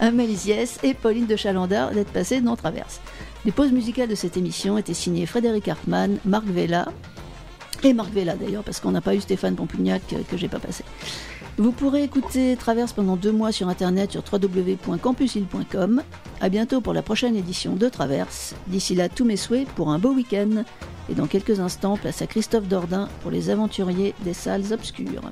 Amélie Ziès et Pauline de Chalandard d'être passées dans Traverse. Les pauses musicales de cette émission étaient signées Frédéric Hartmann, Marc Vella, et Marc Vella d'ailleurs, parce qu'on n'a pas eu Stéphane Pompugnac euh, que j'ai pas passé. Vous pourrez écouter Traverse pendant deux mois sur internet sur www.campusil.com. A bientôt pour la prochaine édition de Traverse. D'ici là, tous mes souhaits pour un beau week-end. Et dans quelques instants, place à Christophe Dordain pour les aventuriers des salles obscures.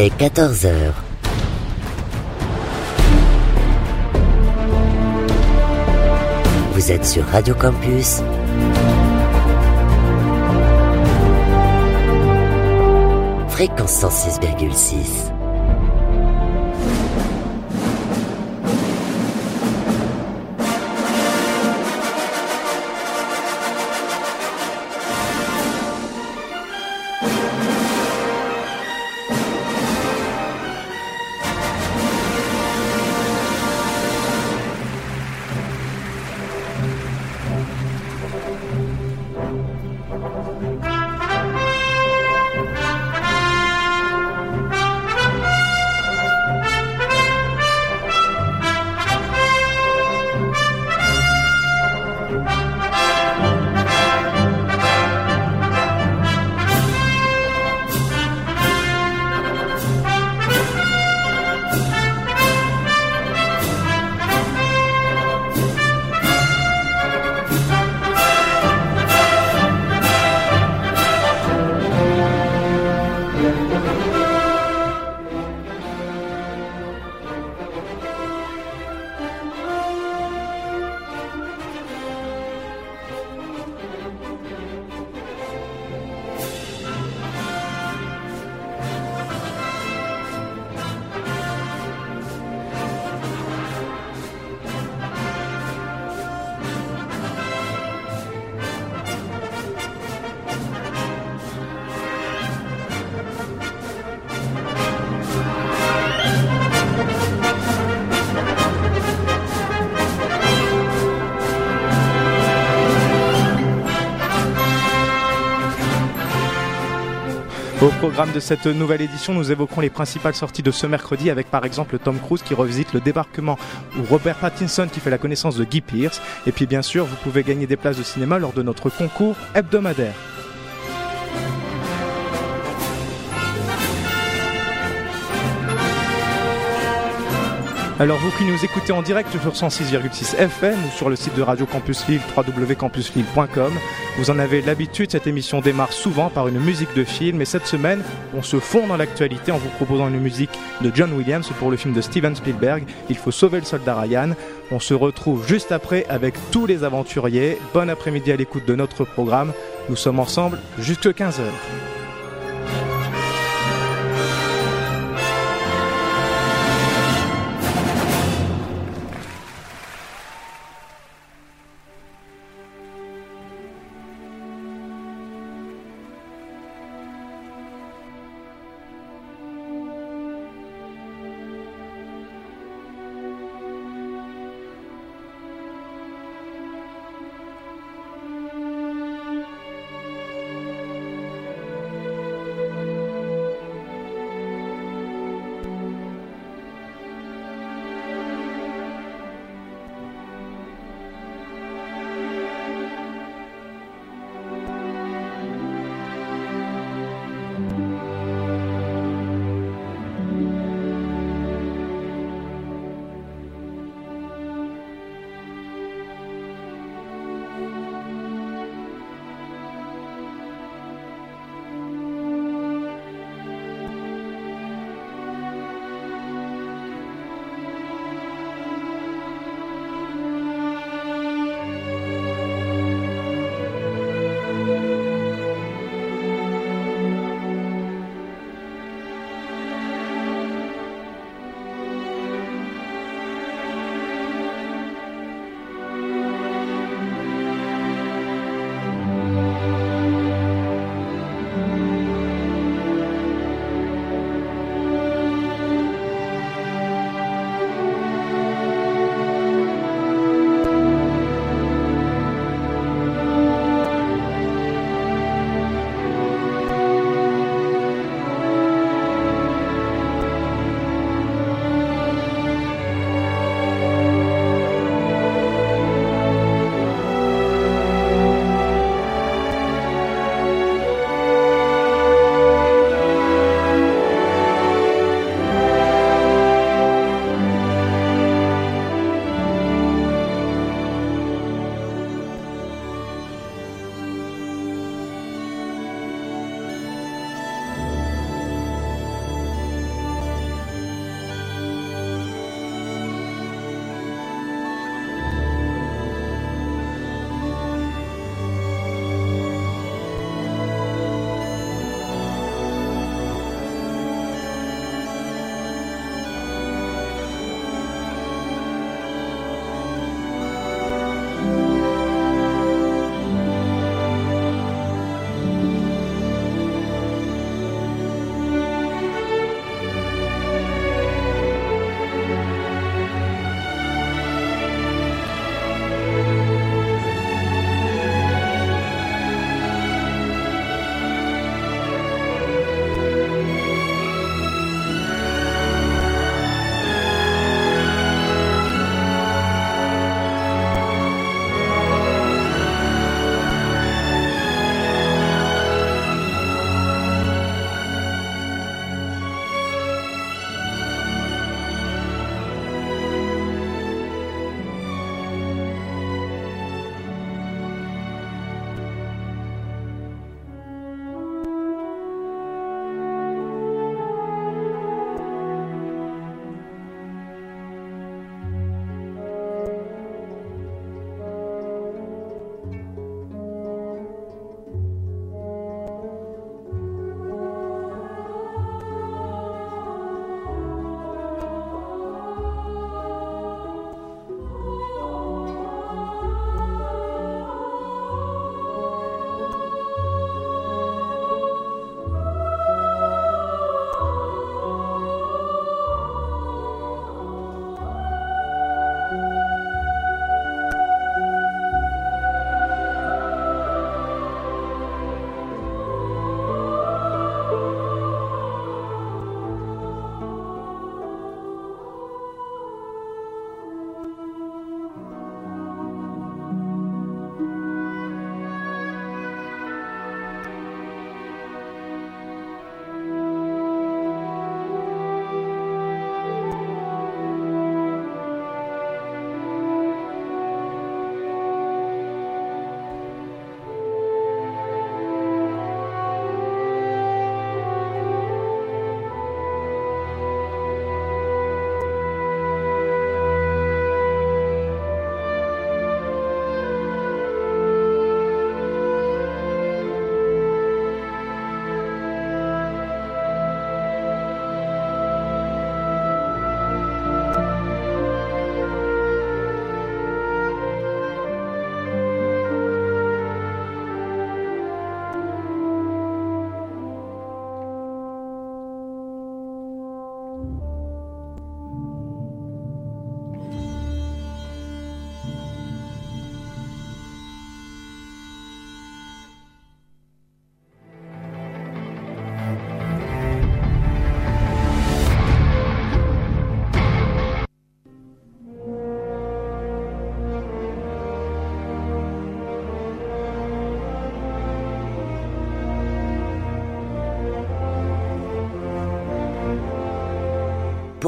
Est 14 heures. Vous êtes sur Radio Campus. Fréquence 106,6. De cette nouvelle édition, nous évoquerons les principales sorties de ce mercredi avec par exemple Tom Cruise qui revisite le débarquement ou Robert Pattinson qui fait la connaissance de Guy Pearce. Et puis bien sûr, vous pouvez gagner des places de cinéma lors de notre concours hebdomadaire. Alors vous qui nous écoutez en direct sur 106,6 FM ou sur le site de Radio Campus Lille vous en avez l'habitude, cette émission démarre souvent par une musique de film et cette semaine, on se fond dans l'actualité en vous proposant une musique de John Williams pour le film de Steven Spielberg, Il faut sauver le soldat Ryan. On se retrouve juste après avec tous les aventuriers. Bon après-midi à l'écoute de notre programme. Nous sommes ensemble jusqu'à 15h.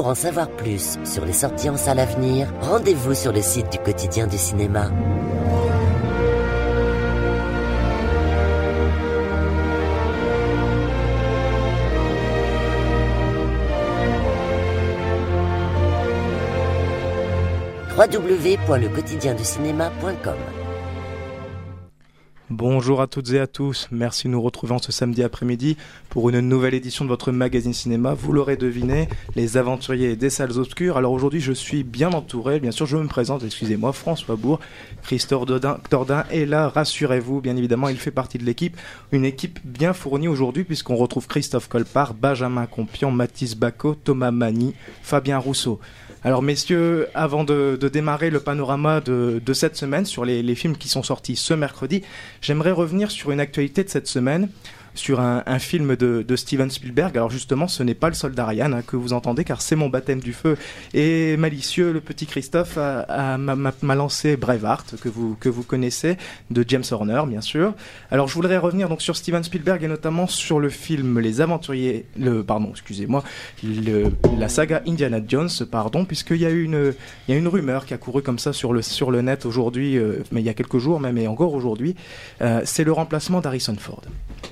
Pour en savoir plus sur les sorties en salle à venir, rendez-vous sur le site du quotidien du cinéma. www.lequotidienducinéma.com Bonjour à toutes et à tous, merci de nous retrouver ce samedi après-midi pour une nouvelle édition de votre magazine cinéma. Vous l'aurez deviné, les aventuriers des salles obscures. Alors aujourd'hui je suis bien entouré, bien sûr je me présente, excusez-moi, François Bourg, Christophe Tordin est là, rassurez-vous, bien évidemment il fait partie de l'équipe, une équipe bien fournie aujourd'hui puisqu'on retrouve Christophe Colpart, Benjamin Compion, Mathis Bacot, Thomas Mani, Fabien Rousseau. Alors messieurs, avant de, démarrer le panorama de, cette semaine sur les, films qui sont sortis ce mercredi, j'aimerais revenir sur une actualité de cette semaine sur un, film de, Steven Spielberg. Alors justement, ce n'est pas le soldat Ryan hein, que vous entendez, car c'est mon baptême du feu. Et malicieux, le petit Christophe m'a lancé Braveheart, que vous, que vous connaissez, de James Horner, bien sûr. Alors je voudrais revenir donc sur Steven Spielberg et notamment sur le film Les Aventuriers, le pardon, excusez-moi, la saga Indiana Jones, pardon, puisqu'il y a une, il y a une rumeur qui a couru comme ça sur le sur le net aujourd'hui, euh, mais il y a quelques jours même et encore aujourd'hui, euh, c'est le remplacement d'Harrison Ford.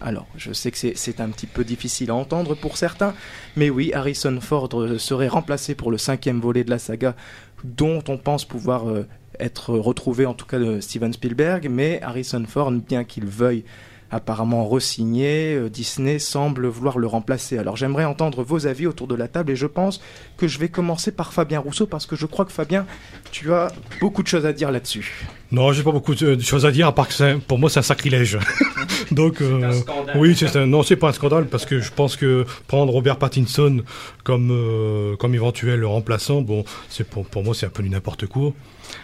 Alors, je sais que c'est un petit peu difficile à entendre pour certains, mais oui, Harrison Ford serait remplacé pour le cinquième volet de la saga, dont on pense pouvoir euh, être retrouvé en tout cas de Steven Spielberg, mais Harrison Ford, bien qu'il veuille apparemment resigné, euh, Disney semble vouloir le remplacer. Alors j'aimerais entendre vos avis autour de la table et je pense que je vais commencer par Fabien Rousseau parce que je crois que Fabien, tu as beaucoup de choses à dire là-dessus. Non, j'ai pas beaucoup de choses à dire à part que pour moi c'est un sacrilège. Donc euh, oui, c'est un, non, c'est pas un scandale parce que je pense que prendre Robert Pattinson comme euh, comme éventuel remplaçant, bon, c'est pour, pour moi c'est un peu du n'importe quoi.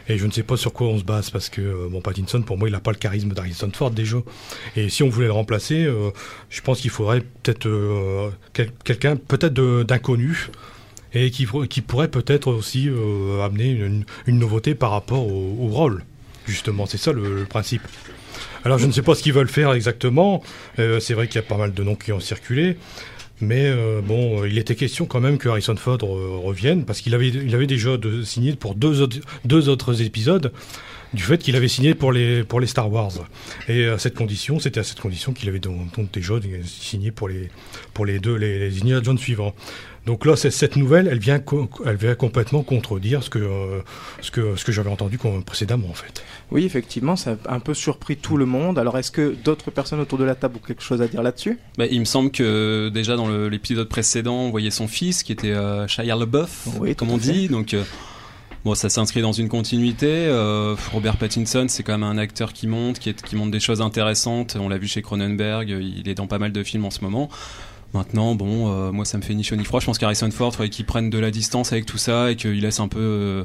Et je ne sais pas sur quoi on se base parce que euh, bon Pattinson pour moi il n'a pas le charisme d'Harrison Ford déjà. Et si on voulait le remplacer, euh, je pense qu'il faudrait peut-être euh, quelqu'un peut-être d'inconnu et qui, qui pourrait peut-être aussi amener une, nouveauté par rapport au, rôle. Justement, c'est ça le, principe. Alors je ne sais pas ce qu'ils veulent faire exactement. c'est vrai qu'il y a pas mal de noms qui ont circulé. Mais euh, bon, il était question quand même que Harrison Ford revienne, parce qu'il avait, il avait déjà signé pour deux autres, deux autres épisodes du fait qu'il avait signé pour les, pour les Star Wars. Et à cette condition, c'était à cette condition qu'il avait donc, déjà signé pour les, pour les deux, les, les Indiana suivants. Donc là, cette nouvelle, elle vient, elle vient complètement contredire ce que, euh, ce que, ce que j'avais entendu précédemment, en fait. Oui, effectivement, ça a un peu surpris tout le monde. Alors, est-ce que d'autres personnes autour de la table ont quelque chose à dire là-dessus? Bah, Il me semble que déjà dans l'épisode précédent, on voyait son fils qui était euh, Shia LaBeouf, comme on dit. Donc, euh, bon, ça s'inscrit dans une continuité. Euh, Robert Pattinson, c'est quand même un acteur qui monte, qui, est, qui montre des choses intéressantes. On l'a vu chez Cronenberg, il est dans pas mal de films en ce moment. Maintenant, bon, euh, moi ça me fait ni chaud ni froid. Je pense qu'Harrison Ford, il qu'il prenne de la distance avec tout ça et qu'il laisse un peu euh,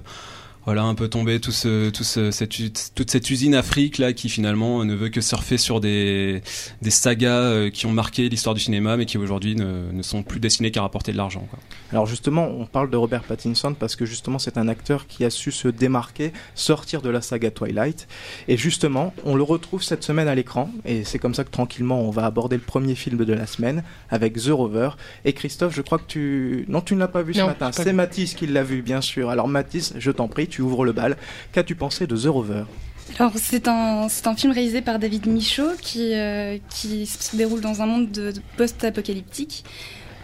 voilà un peu tomber tout ce, tout ce, cette, toute cette usine Afrique là qui finalement ne veut que surfer sur des, des sagas euh, qui ont marqué l'histoire du cinéma mais qui aujourd'hui ne, ne, sont plus destinées qu'à rapporter de l'argent. Alors justement, on parle de Robert Pattinson parce que justement c'est un acteur qui a su se démarquer, sortir de la saga Twilight. Et justement on le retrouve cette semaine à l'écran. Et c'est comme ça que tranquillement on va aborder le premier film de la semaine avec The Rover. Et Christophe, je crois que tu non tu ne l'as pas vu ce matin, c'est Mathis qui l'a vu bien sûr. Alors Mathis, je t'en prie tu ouvres le bal. Qu'as-tu pensé de The Rover? Alors c'est un, film réalisé par David Michaud qui, euh, se déroule dans un monde de, post-apocalyptique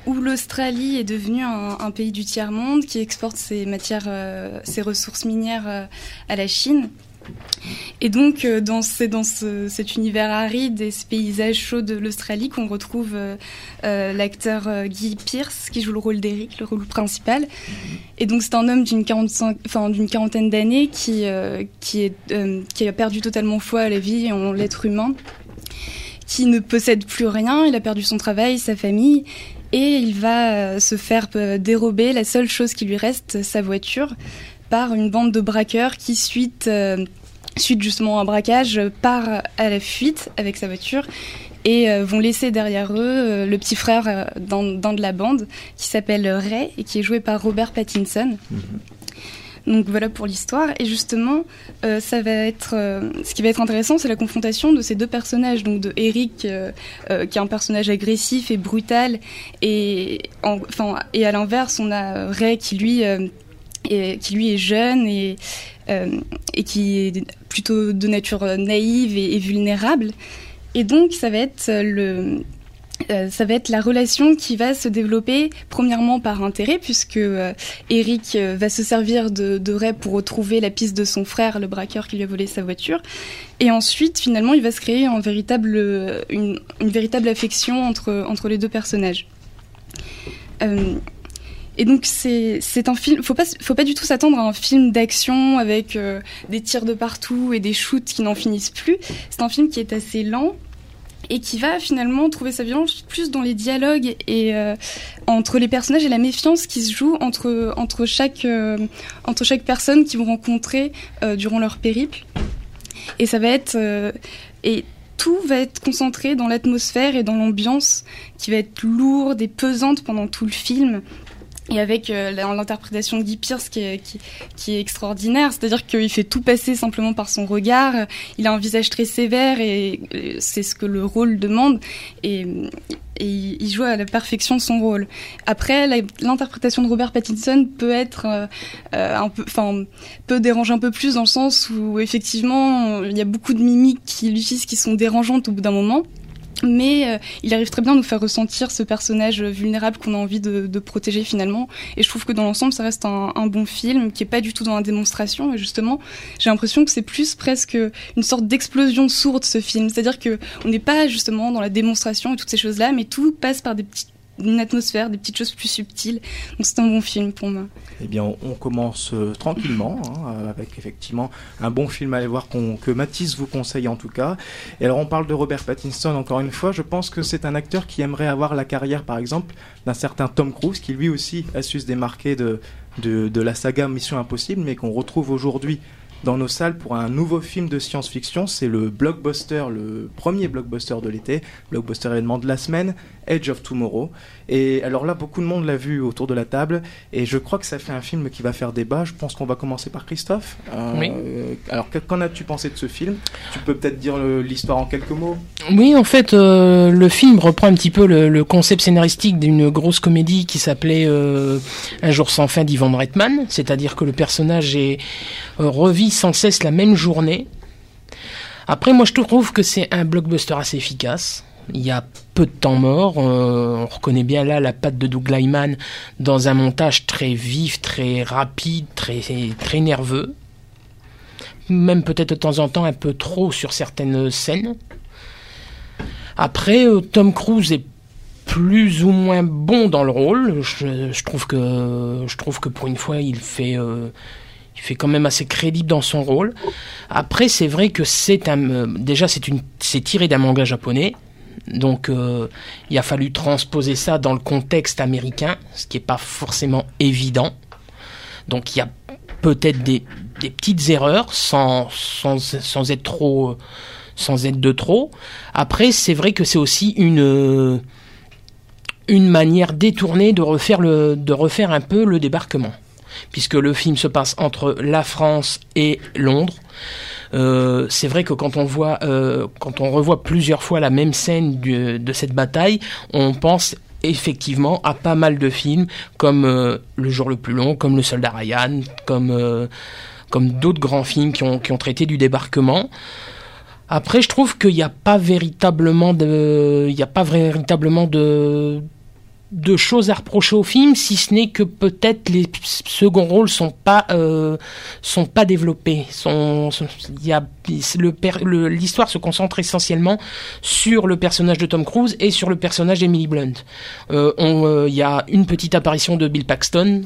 où l'Australie est devenue un, pays du tiers-monde qui exporte ses matières, euh, ses ressources minières euh, à la Chine et donc, euh, dans, dans cet univers aride et ce paysage chaud de l'Australie qu'on retrouve euh, euh, l'acteur Guy Pierce qui joue le rôle d'Eric, le rôle principal. Et donc, c'est un homme d'une quarantaine d'années qui, qui, qui a perdu totalement foi à la vie et en l'être humain, qui ne possède plus rien. Il a perdu son travail, sa famille. et il va se faire dérober la seule chose qui lui reste, sa voiture, par une bande de braqueurs qui, suite, suite justement à un braquage, part à la fuite avec sa voiture et vont laisser derrière eux le petit frère dans, de la bande qui s'appelle Ray et qui est joué par Robert Pattinson. Mhm. Donc voilà pour l'histoire. Et justement, euh, ça va être, euh, ce qui va être intéressant, c'est la confrontation de ces deux personnages. Donc de Eric, euh, qui est un personnage agressif et brutal, et enfin et à l'inverse, on a Ray qui lui est, qui lui est jeune et et qui est plutôt de nature naïve et vulnérable. Et donc ça va être le euh, ça va être la relation qui va se développer premièrement par intérêt puisque euh, Eric euh, va se servir de, de Ray pour retrouver la piste de son frère, le braqueur qui lui a volé sa voiture. Et ensuite, finalement, il va se créer un véritable, une, une, véritable affection entre, entre les deux personnages. Et donc c'est un film, faut pas faut pas du tout s'attendre à un film d'action avec des tirs de partout et des shoots qui n'en finissent plus. C'est un film qui est assez lent, et qui va finalement trouver sa violence plus dans les dialogues et euh, entre les personnages et la méfiance qui se joue entre entre chaque euh, entre chaque personne qu'ils vont rencontrer euh, durant leur périple et ça va être et tout va être concentré dans l'atmosphère et dans l'ambiance qui va être lourde et pesante pendant tout le film et avec euh, l'interprétation de Guy Pierce qui est, extraordinaire, c'est-à-dire qu'il fait tout passer simplement par son regard, il a un visage très sévère et c'est ce que le rôle demande et, il joue à la perfection son rôle. Après, l'interprétation de Robert Pattinson peut être euh, euh, un peu, enfin, peut déranger un peu plus dans le sens où effectivement il y a beaucoup de mimiques qui lui qui sont dérangeantes au bout d'un moment mais euh, il arrive très bien à nous faire ressentir ce personnage vulnérable qu'on a envie de, de, protéger finalement. Et je trouve que dans l'ensemble, ça reste un, un, bon film qui est pas du tout dans la démonstration. Et justement, j'ai l'impression que c'est plus presque une sorte d'explosion sourde ce film. C'est-à-dire que on n'est pas justement dans la démonstration et toutes ces choses-là, mais tout passe par des petites une atmosphère, des petites choses plus subtiles. Donc c'est un bon film pour moi. Eh bien, on, commence euh, tranquillement, hein, euh, avec effectivement un bon film à aller voir que Mathis vous conseille en tout cas. Et alors on parle de Robert Pattinson encore une fois, je pense que c'est un acteur qui aimerait avoir la carrière par exemple d'un certain Tom Cruise, qui lui aussi a su se démarquer de, de, de la saga Mission Impossible, mais qu'on retrouve aujourd'hui dans nos salles pour un nouveau film de science-fiction. C'est le blockbuster, le premier blockbuster de l'été, blockbuster événement de la semaine, Edge of Tomorrow. Et alors là, beaucoup de monde l'a vu autour de la table, et je crois que ça fait un film qui va faire débat. Je pense qu'on va commencer par Christophe. Euh, oui. Alors, qu'en as-tu pensé de ce film? Tu peux peut-être dire l'histoire en quelques mots? Oui, en fait, euh, le film reprend un petit peu le, concept scénaristique d'une grosse comédie qui s'appelait euh, Un jour sans fin d'Ivan Reitman, c'est-à-dire que le personnage est, revit sans cesse la même journée. Après, moi, je trouve que c'est un blockbuster assez efficace. Il y a peu de temps mort. on reconnaît bien là la patte de Doug Lyman dans un montage très vif, très rapide, très, très nerveux. Même peut-être de temps en temps un peu trop sur certaines scènes. Après, euh, Tom Cruise est plus ou moins bon dans le rôle. Je, trouve que je trouve que pour une fois, il fait euh, il fait quand même assez crédible dans son rôle. Après, c'est vrai que c'est un euh, déjà c'est tiré d'un manga japonais. Donc euh, il a fallu transposer ça dans le contexte américain, ce qui n'est pas forcément évident. Donc il y a peut-être des, petites erreurs sans, être trop sans être de trop. Après, c'est vrai que c'est aussi une une manière détournée de refaire un peu le débarquement, puisque le film se passe entre la France et Londres. Euh, c'est vrai que quand on voit, euh, quand on revoit plusieurs fois la même scène de cette bataille, on pense effectivement à pas mal de films comme euh, Le jour le plus long, comme Le soldat Ryan, comme comme d'autres grands films qui ont, qui ont traité du débarquement. Après, je trouve qu'il n'y a pas véritablement de, il n'y a pas véritablement de, de choses à reprocher au film, si ce n'est que peut-être les seconds rôles sont pas euh, sont pas développés. L'histoire se concentre essentiellement sur le personnage de Tom Cruise et sur le personnage d'Emily Blunt. Euh, euh, il y a une petite apparition de Bill Paxton,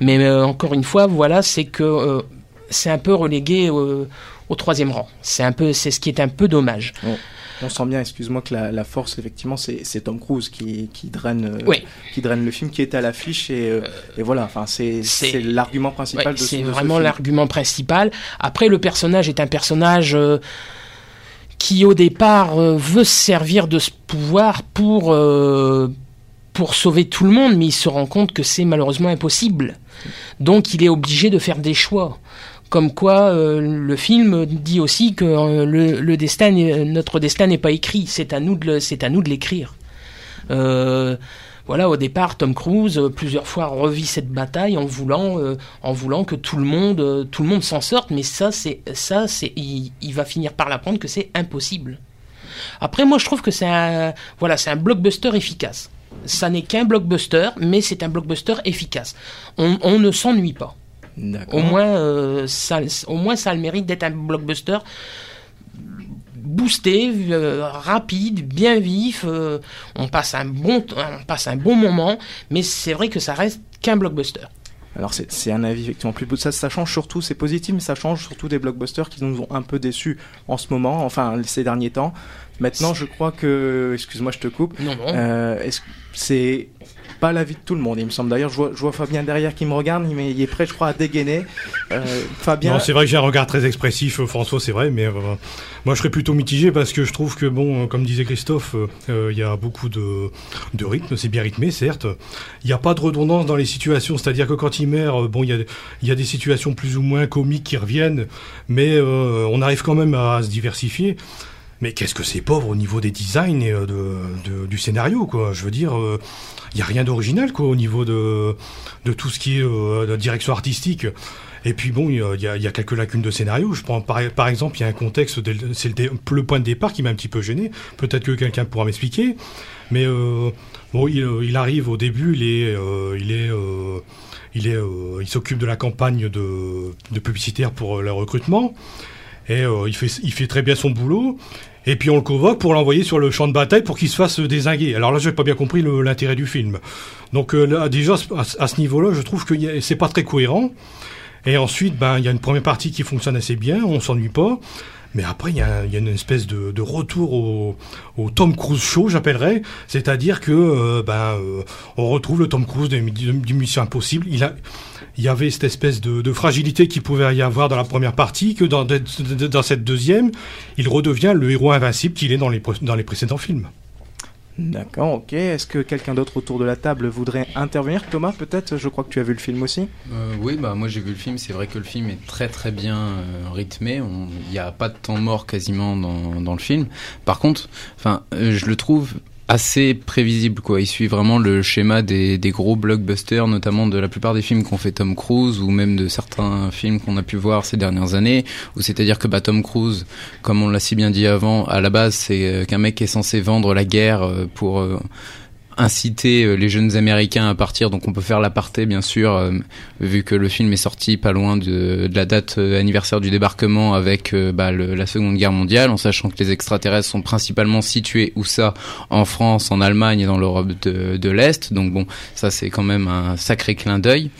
mais encore une fois, voilà, c'est que c'est un peu relégué au, troisième rang. C'est un peu, c'est ce qui est un peu dommage. On sent bien, excuse-moi, que la, force, effectivement, c'est Tom Cruise qui, qui draine, euh, qui draine le film, qui est à l'affiche. Et, euh, et, voilà, enfin, c'est l'argument principal de C'est vraiment l'argument principal. Après, le personnage est un personnage euh, qui, au départ, veut se servir de ce pouvoir pour, pour sauver tout le monde, mais il se rend compte que c'est malheureusement impossible. Donc, il est obligé de faire des choix. Comme quoi, euh, le film dit aussi que euh, le, destin, notre destin n'est pas écrit. C'est à nous de, l'écrire. Euh, voilà, au départ, Tom Cruise plusieurs fois revit cette bataille en voulant, que tout le monde, tout le monde s'en sorte. Mais ça, c'est, ça, c'est, il, va finir par l'apprendre que c'est impossible. Après, moi, je trouve que c'est un, voilà, c'est un blockbuster efficace. Ça n'est qu'un blockbuster, mais c'est un blockbuster efficace. on ne s'ennuie pas. Au moins, euh, ça, au moins, ça a le mérite d'être un blockbuster boosté, euh, rapide, bien vif. Euh, on passe un bon, on passe un bon moment, mais c'est vrai que ça reste qu'un blockbuster. Alors c'est un avis effectivement plus ça, ça change surtout, c'est positif, mais ça change surtout des blockbusters qui nous ont un peu déçus en ce moment, enfin ces derniers temps. Maintenant, je crois que, excuse-moi, je te coupe. Non, non. c'est pas l'avis de tout le monde. Il me semble d'ailleurs, je vois, Fabien derrière qui me regarde, il est prêt, je crois, à dégainer. Euh, Fabien. Non, c'est vrai que j'ai un regard très expressif, euh, François, c'est vrai, mais euh, moi je serais plutôt mitigé parce que je trouve que, bon, comme disait Christophe, il y a beaucoup de, rythme, c'est bien rythmé, certes. Il n'y a pas de redondance dans les situations, c'est-à-dire que quand il meurt, bon, il y a, y a des situations plus ou moins comiques qui reviennent, mais on arrive quand même à se diversifier. Mais qu'est-ce que c'est pauvre au niveau des designs et de, du scénario, quoi. Je veux dire, il n'y a rien d'original quoi au niveau de, de tout ce qui est euh, direction artistique. Et puis bon, il y, a, y, a, quelques lacunes de scénario. Je prends par, par exemple, il y a un contexte, c'est le, point de départ qui m'a un petit peu gêné. Peut-être que quelqu'un pourra m'expliquer. Mais euh, bon, il, arrive au début, il est, euh, il est, il est, il s'occupe de la campagne de, de publicitaire pour le recrutement. Et il fait, il fait très bien son boulot. Et puis on le convoque pour l'envoyer sur le champ de bataille pour qu'il se fasse désinguer. Alors là, j'ai pas bien compris l'intérêt du film. Donc euh, là, déjà à, ce niveau-là, je trouve que c'est pas très cohérent. Et ensuite, ben il y a une première partie qui fonctionne assez bien, on s'ennuie pas. Mais après, il y, a, une espèce de, retour au, Tom Cruise show, j'appellerais. C'est-à-dire que euh, ben, euh, on retrouve le Tom Cruise du Mission Impossible. Il, y avait cette espèce de, fragilité qu'il pouvait y avoir dans la première partie, que dans, cette deuxième, il redevient le héros invincible qu'il est dans les précédents films. D'accord, ok. Est-ce que quelqu'un d'autre autour de la table voudrait intervenir? Thomas, peut-être? Je crois que tu as vu le film aussi. Euh, oui, bah moi j'ai vu le film. C'est vrai que le film est très très bien euh, rythmé. Il n'y a pas de temps mort quasiment dans, dans le film. Par contre, euh, je le trouve assez prévisible quoi. Il suit vraiment le schéma des, des gros blockbusters, notamment de la plupart des films qu'ont fait Tom Cruise ou même de certains films qu'on a pu voir ces dernières années. Où c'est-à-dire que bah, Tom Cruise, comme on l'a si bien dit avant, à la base c'est euh, qu'un mec est censé vendre la guerre euh, pour euh, inciter euh, les jeunes américains à partir. Donc on peut faire l'aparté bien sûr, euh, vu que le film est sorti pas loin de, la date euh, anniversaire du débarquement avec bah, la Seconde Guerre mondiale, en sachant que les extraterrestres sont principalement situés où ça En France, en Allemagne et dans l'Europe de, l'Est. Donc bon, ça c'est quand même un sacré clin d'œil.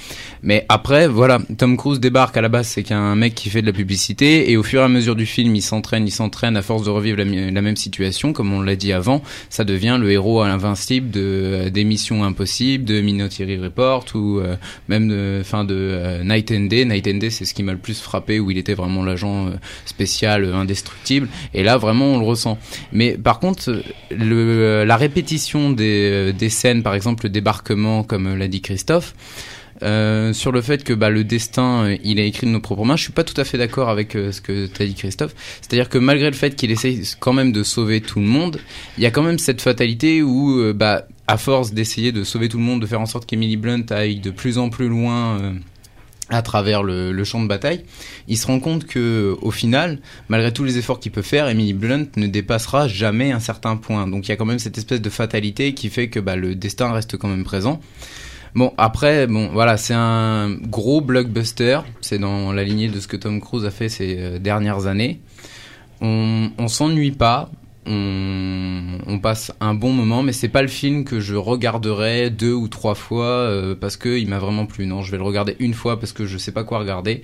Mais après, voilà, Tom Cruise débarque à la base, c'est qu'un mec qui fait de la publicité, et au fur et à mesure du film, il s'entraîne, il s'entraîne à force de revivre la, la même situation, comme on l'a dit avant, ça devient le héros invincible de euh, des missions impossibles, de Minority Report ou euh, même de, fin de euh, Night and Day. Night and Day, c'est ce qui m'a le plus frappé où il était vraiment l'agent spécial indestructible. Et là, vraiment, on le ressent. Mais par contre, la répétition des, des scènes, par exemple le débarquement, comme l'a dit Christophe. Sur le fait que bah, le destin, il est écrit de nos propres mains. Je suis pas tout à fait d'accord avec ce que tu as dit Christophe. C'est-à-dire que malgré le fait qu'il essaye quand même de sauver tout le monde, il y a quand même cette fatalité où, bah, à force d'essayer de sauver tout le monde, de faire en sorte qu'Emily Blunt aille de plus en plus loin à travers le, le, champ de bataille, il se rend compte que au final, malgré tous les efforts qu'il peut faire, Emily Blunt ne dépassera jamais un certain point. Donc il y a quand même cette espèce de fatalité qui fait que bah, le destin reste quand même présent. Bon, après, bon, voilà, c'est un gros blockbuster. C'est dans la lignée de ce que Tom Cruise a fait ces euh, dernières années. On, on s'ennuie pas. On, passe un bon moment, mais c'est pas le film que je regarderai deux ou trois fois euh, parce que il m'a vraiment plu. Non, je vais le regarder une fois parce que je sais pas quoi regarder.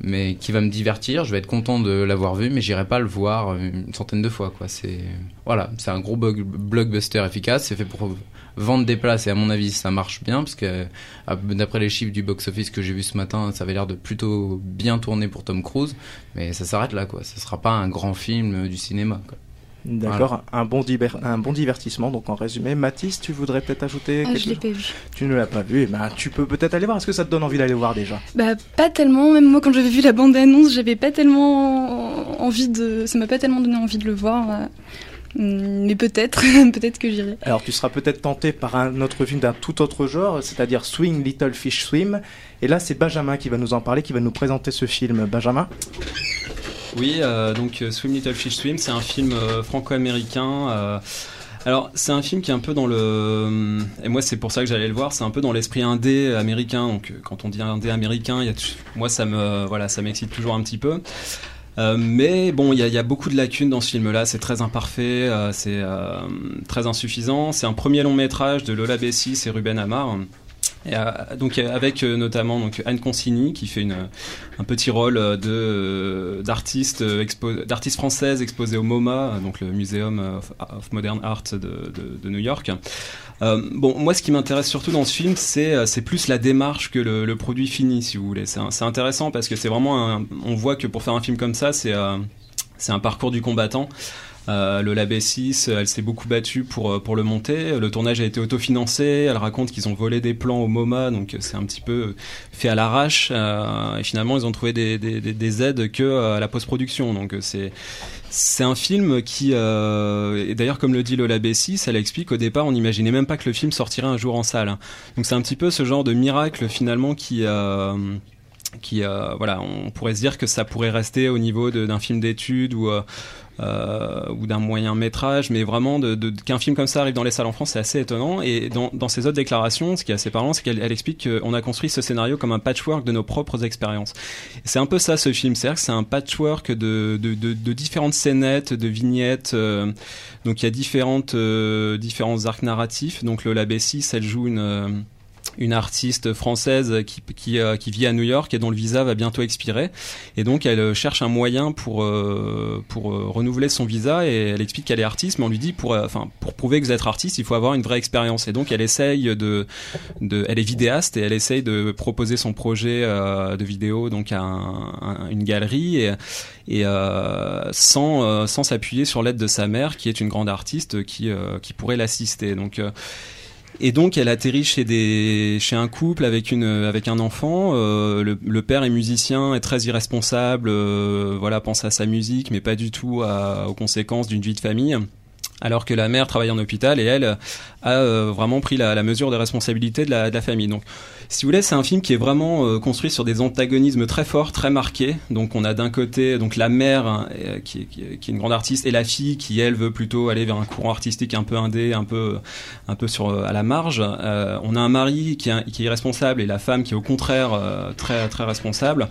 mais qui va me divertir. Je vais être content de l'avoir vu, mais j'irai pas le voir une centaine de fois. Quoi. C'est voilà, c'est un gros blockbuster efficace. C'est fait pour vendre des places et à mon avis ça marche bien parce que d'après les chiffres du box office que j'ai vu ce matin, ça avait l'air de plutôt bien tourner pour Tom Cruise. Mais ça s'arrête là, quoi. Ce sera pas un grand film du cinéma. D'accord, un, bon un bon divertissement. Donc en résumé, Mathis, tu voudrais peut-être ajouter ah, Je l'ai pas vu. Tu ne l'as pas vu, et eh ben, tu peux peut-être aller voir. Est-ce que ça te donne envie d'aller voir déjà? Bah pas tellement. Même moi, quand j'avais vu la bande-annonce, j'avais pas tellement envie de. Ça m'a pas tellement donné envie de le voir. Euh, mais peut-être, peut-être que j'irai. Alors tu seras peut-être tenté par un autre film d'un tout autre genre, c'est-à-dire Swing Little Fish Swim. Et là, c'est Benjamin qui va nous en parler, qui va nous présenter ce film. Benjamin? Oui, euh, donc euh, Swim Little Fish Swim, c'est un film euh, franco-américain. alors, c'est un film qui est un peu dans le. Et moi, c'est pour ça que j'allais le voir. C'est un peu dans l'esprit indé américain. Donc, quand on dit indé américain, moi, ça me, voilà, ça m'excite toujours un petit peu. mais bon, il y, y, a beaucoup de lacunes dans ce film-là. C'est très imparfait, c'est très insuffisant. C'est un premier long métrage de Lola Bessis et Ruben Amar. Euh, donc euh, avec euh, notamment donc Anne Consigny qui fait une, un petit rôle de d'artiste d'artiste française exposée au MoMA, donc le Museum of, Modern Art de, de, New York. bon, moi, ce qui m'intéresse surtout dans ce film, c'est c'est plus la démarche que le, le, produit fini, si vous voulez. C'est intéressant parce que c'est vraiment, un, on voit que pour faire un film comme ça, c'est c'est un parcours du combattant. Euh, le Lab 6 elle s'est beaucoup battue pour, euh, pour le monter. Le tournage a été autofinancé. Elle raconte qu'ils ont volé des plans au MoMA, donc c'est un petit peu fait à l'arrache. Euh, et finalement, ils ont trouvé des, des, des aides que à la post-production. Donc c'est c'est un film qui, d'ailleurs comme le dit Lola Bessis, elle explique au départ on n'imaginait même pas que le film sortirait un jour en salle. Donc c'est un petit peu ce genre de miracle finalement qui qui voilà on pourrait se dire que ça pourrait rester au niveau d'un film d'études ou euh, ou d'un moyen métrage, mais vraiment de, de, qu'un film comme ça arrive dans les salles en France, c'est assez étonnant. Et dans, dans ses autres déclarations, ce qui est assez parlant, c'est qu'elle elle explique qu'on a construit ce scénario comme un patchwork de nos propres expériences. C'est un peu ça ce film, c'est-à-dire que c'est un patchwork de, de, de, différentes scénettes, de vignettes. Euh, donc il y a différentes, euh, différents arcs narratifs. Donc le Bessis, elle joue une une artiste française qui, qui, euh, qui, vit à New York et dont le visa va bientôt expirer. Et donc elle euh, cherche un moyen pour, euh, pour renouveler son visa et elle explique qu'elle est artiste, mais on lui dit pour, enfin, pour prouver que vous êtes artiste, il faut avoir une vraie expérience. Et donc elle essaye de, de, elle est vidéaste et elle essaye de proposer son projet de vidéo donc à, une galerie et, et sans, sans s'appuyer sur l'aide de sa mère qui est une grande artiste qui, qui pourrait l'assister. Donc et donc elle atterrit chez des chez un couple avec une avec un enfant. Euh, le, le, père est musicien, est très irresponsable. Euh, voilà, pense à sa musique, mais pas du tout à, aux conséquences d'une vie de famille alors que la mère travaille en hôpital et elle a euh, vraiment pris la, mesure des responsabilités de la, famille. Donc, si vous voulez, c'est un film qui est vraiment euh, construit sur des antagonismes très forts, très marqués. Donc, on a d'un côté donc la mère hein, euh, qui, est une grande artiste et la fille qui elle veut plutôt aller vers un courant artistique un peu indé, un peu un peu sur à la marge. on a un mari qui est, qui est irresponsable et la femme qui est au contraire très très responsable.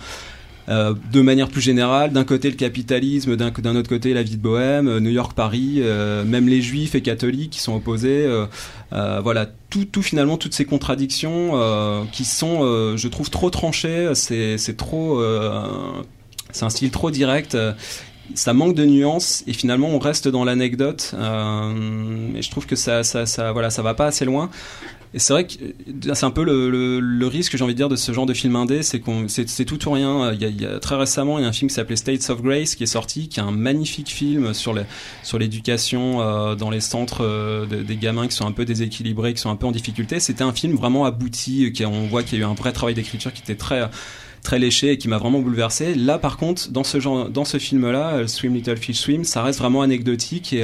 Euh, de manière plus générale, d'un côté le capitalisme, d'un autre côté la vie de bohème, euh, New York, Paris, euh, même les juifs et catholiques qui sont opposés. voilà, tout, tout, finalement, toutes ces contradictions qui sont, je trouve, trop tranchées. C'est trop, c'est un style trop direct. Ça manque de nuances et finalement on reste dans l'anecdote. et je trouve que ça, ça, ça, voilà, ça va pas assez loin. Et c'est vrai que euh, c'est un peu le, le, risque, j'ai envie de dire, de ce genre de film indé, c'est qu'on c'est tout ou rien. Il y, a, il y, a, très récemment, il y a un film qui s'appelait States of Grace qui est sorti, qui est un magnifique film sur les, sur l'éducation euh, dans les centres euh, des gamins qui sont un peu déséquilibrés, qui sont un peu en difficulté. C'était un film vraiment abouti, qui on voit qu'il y a eu un vrai travail d'écriture qui était très très léché et qui m'a vraiment bouleversé. Là, par contre, dans ce genre, dans ce film-là, Swim Little Fish Swim, ça reste vraiment anecdotique et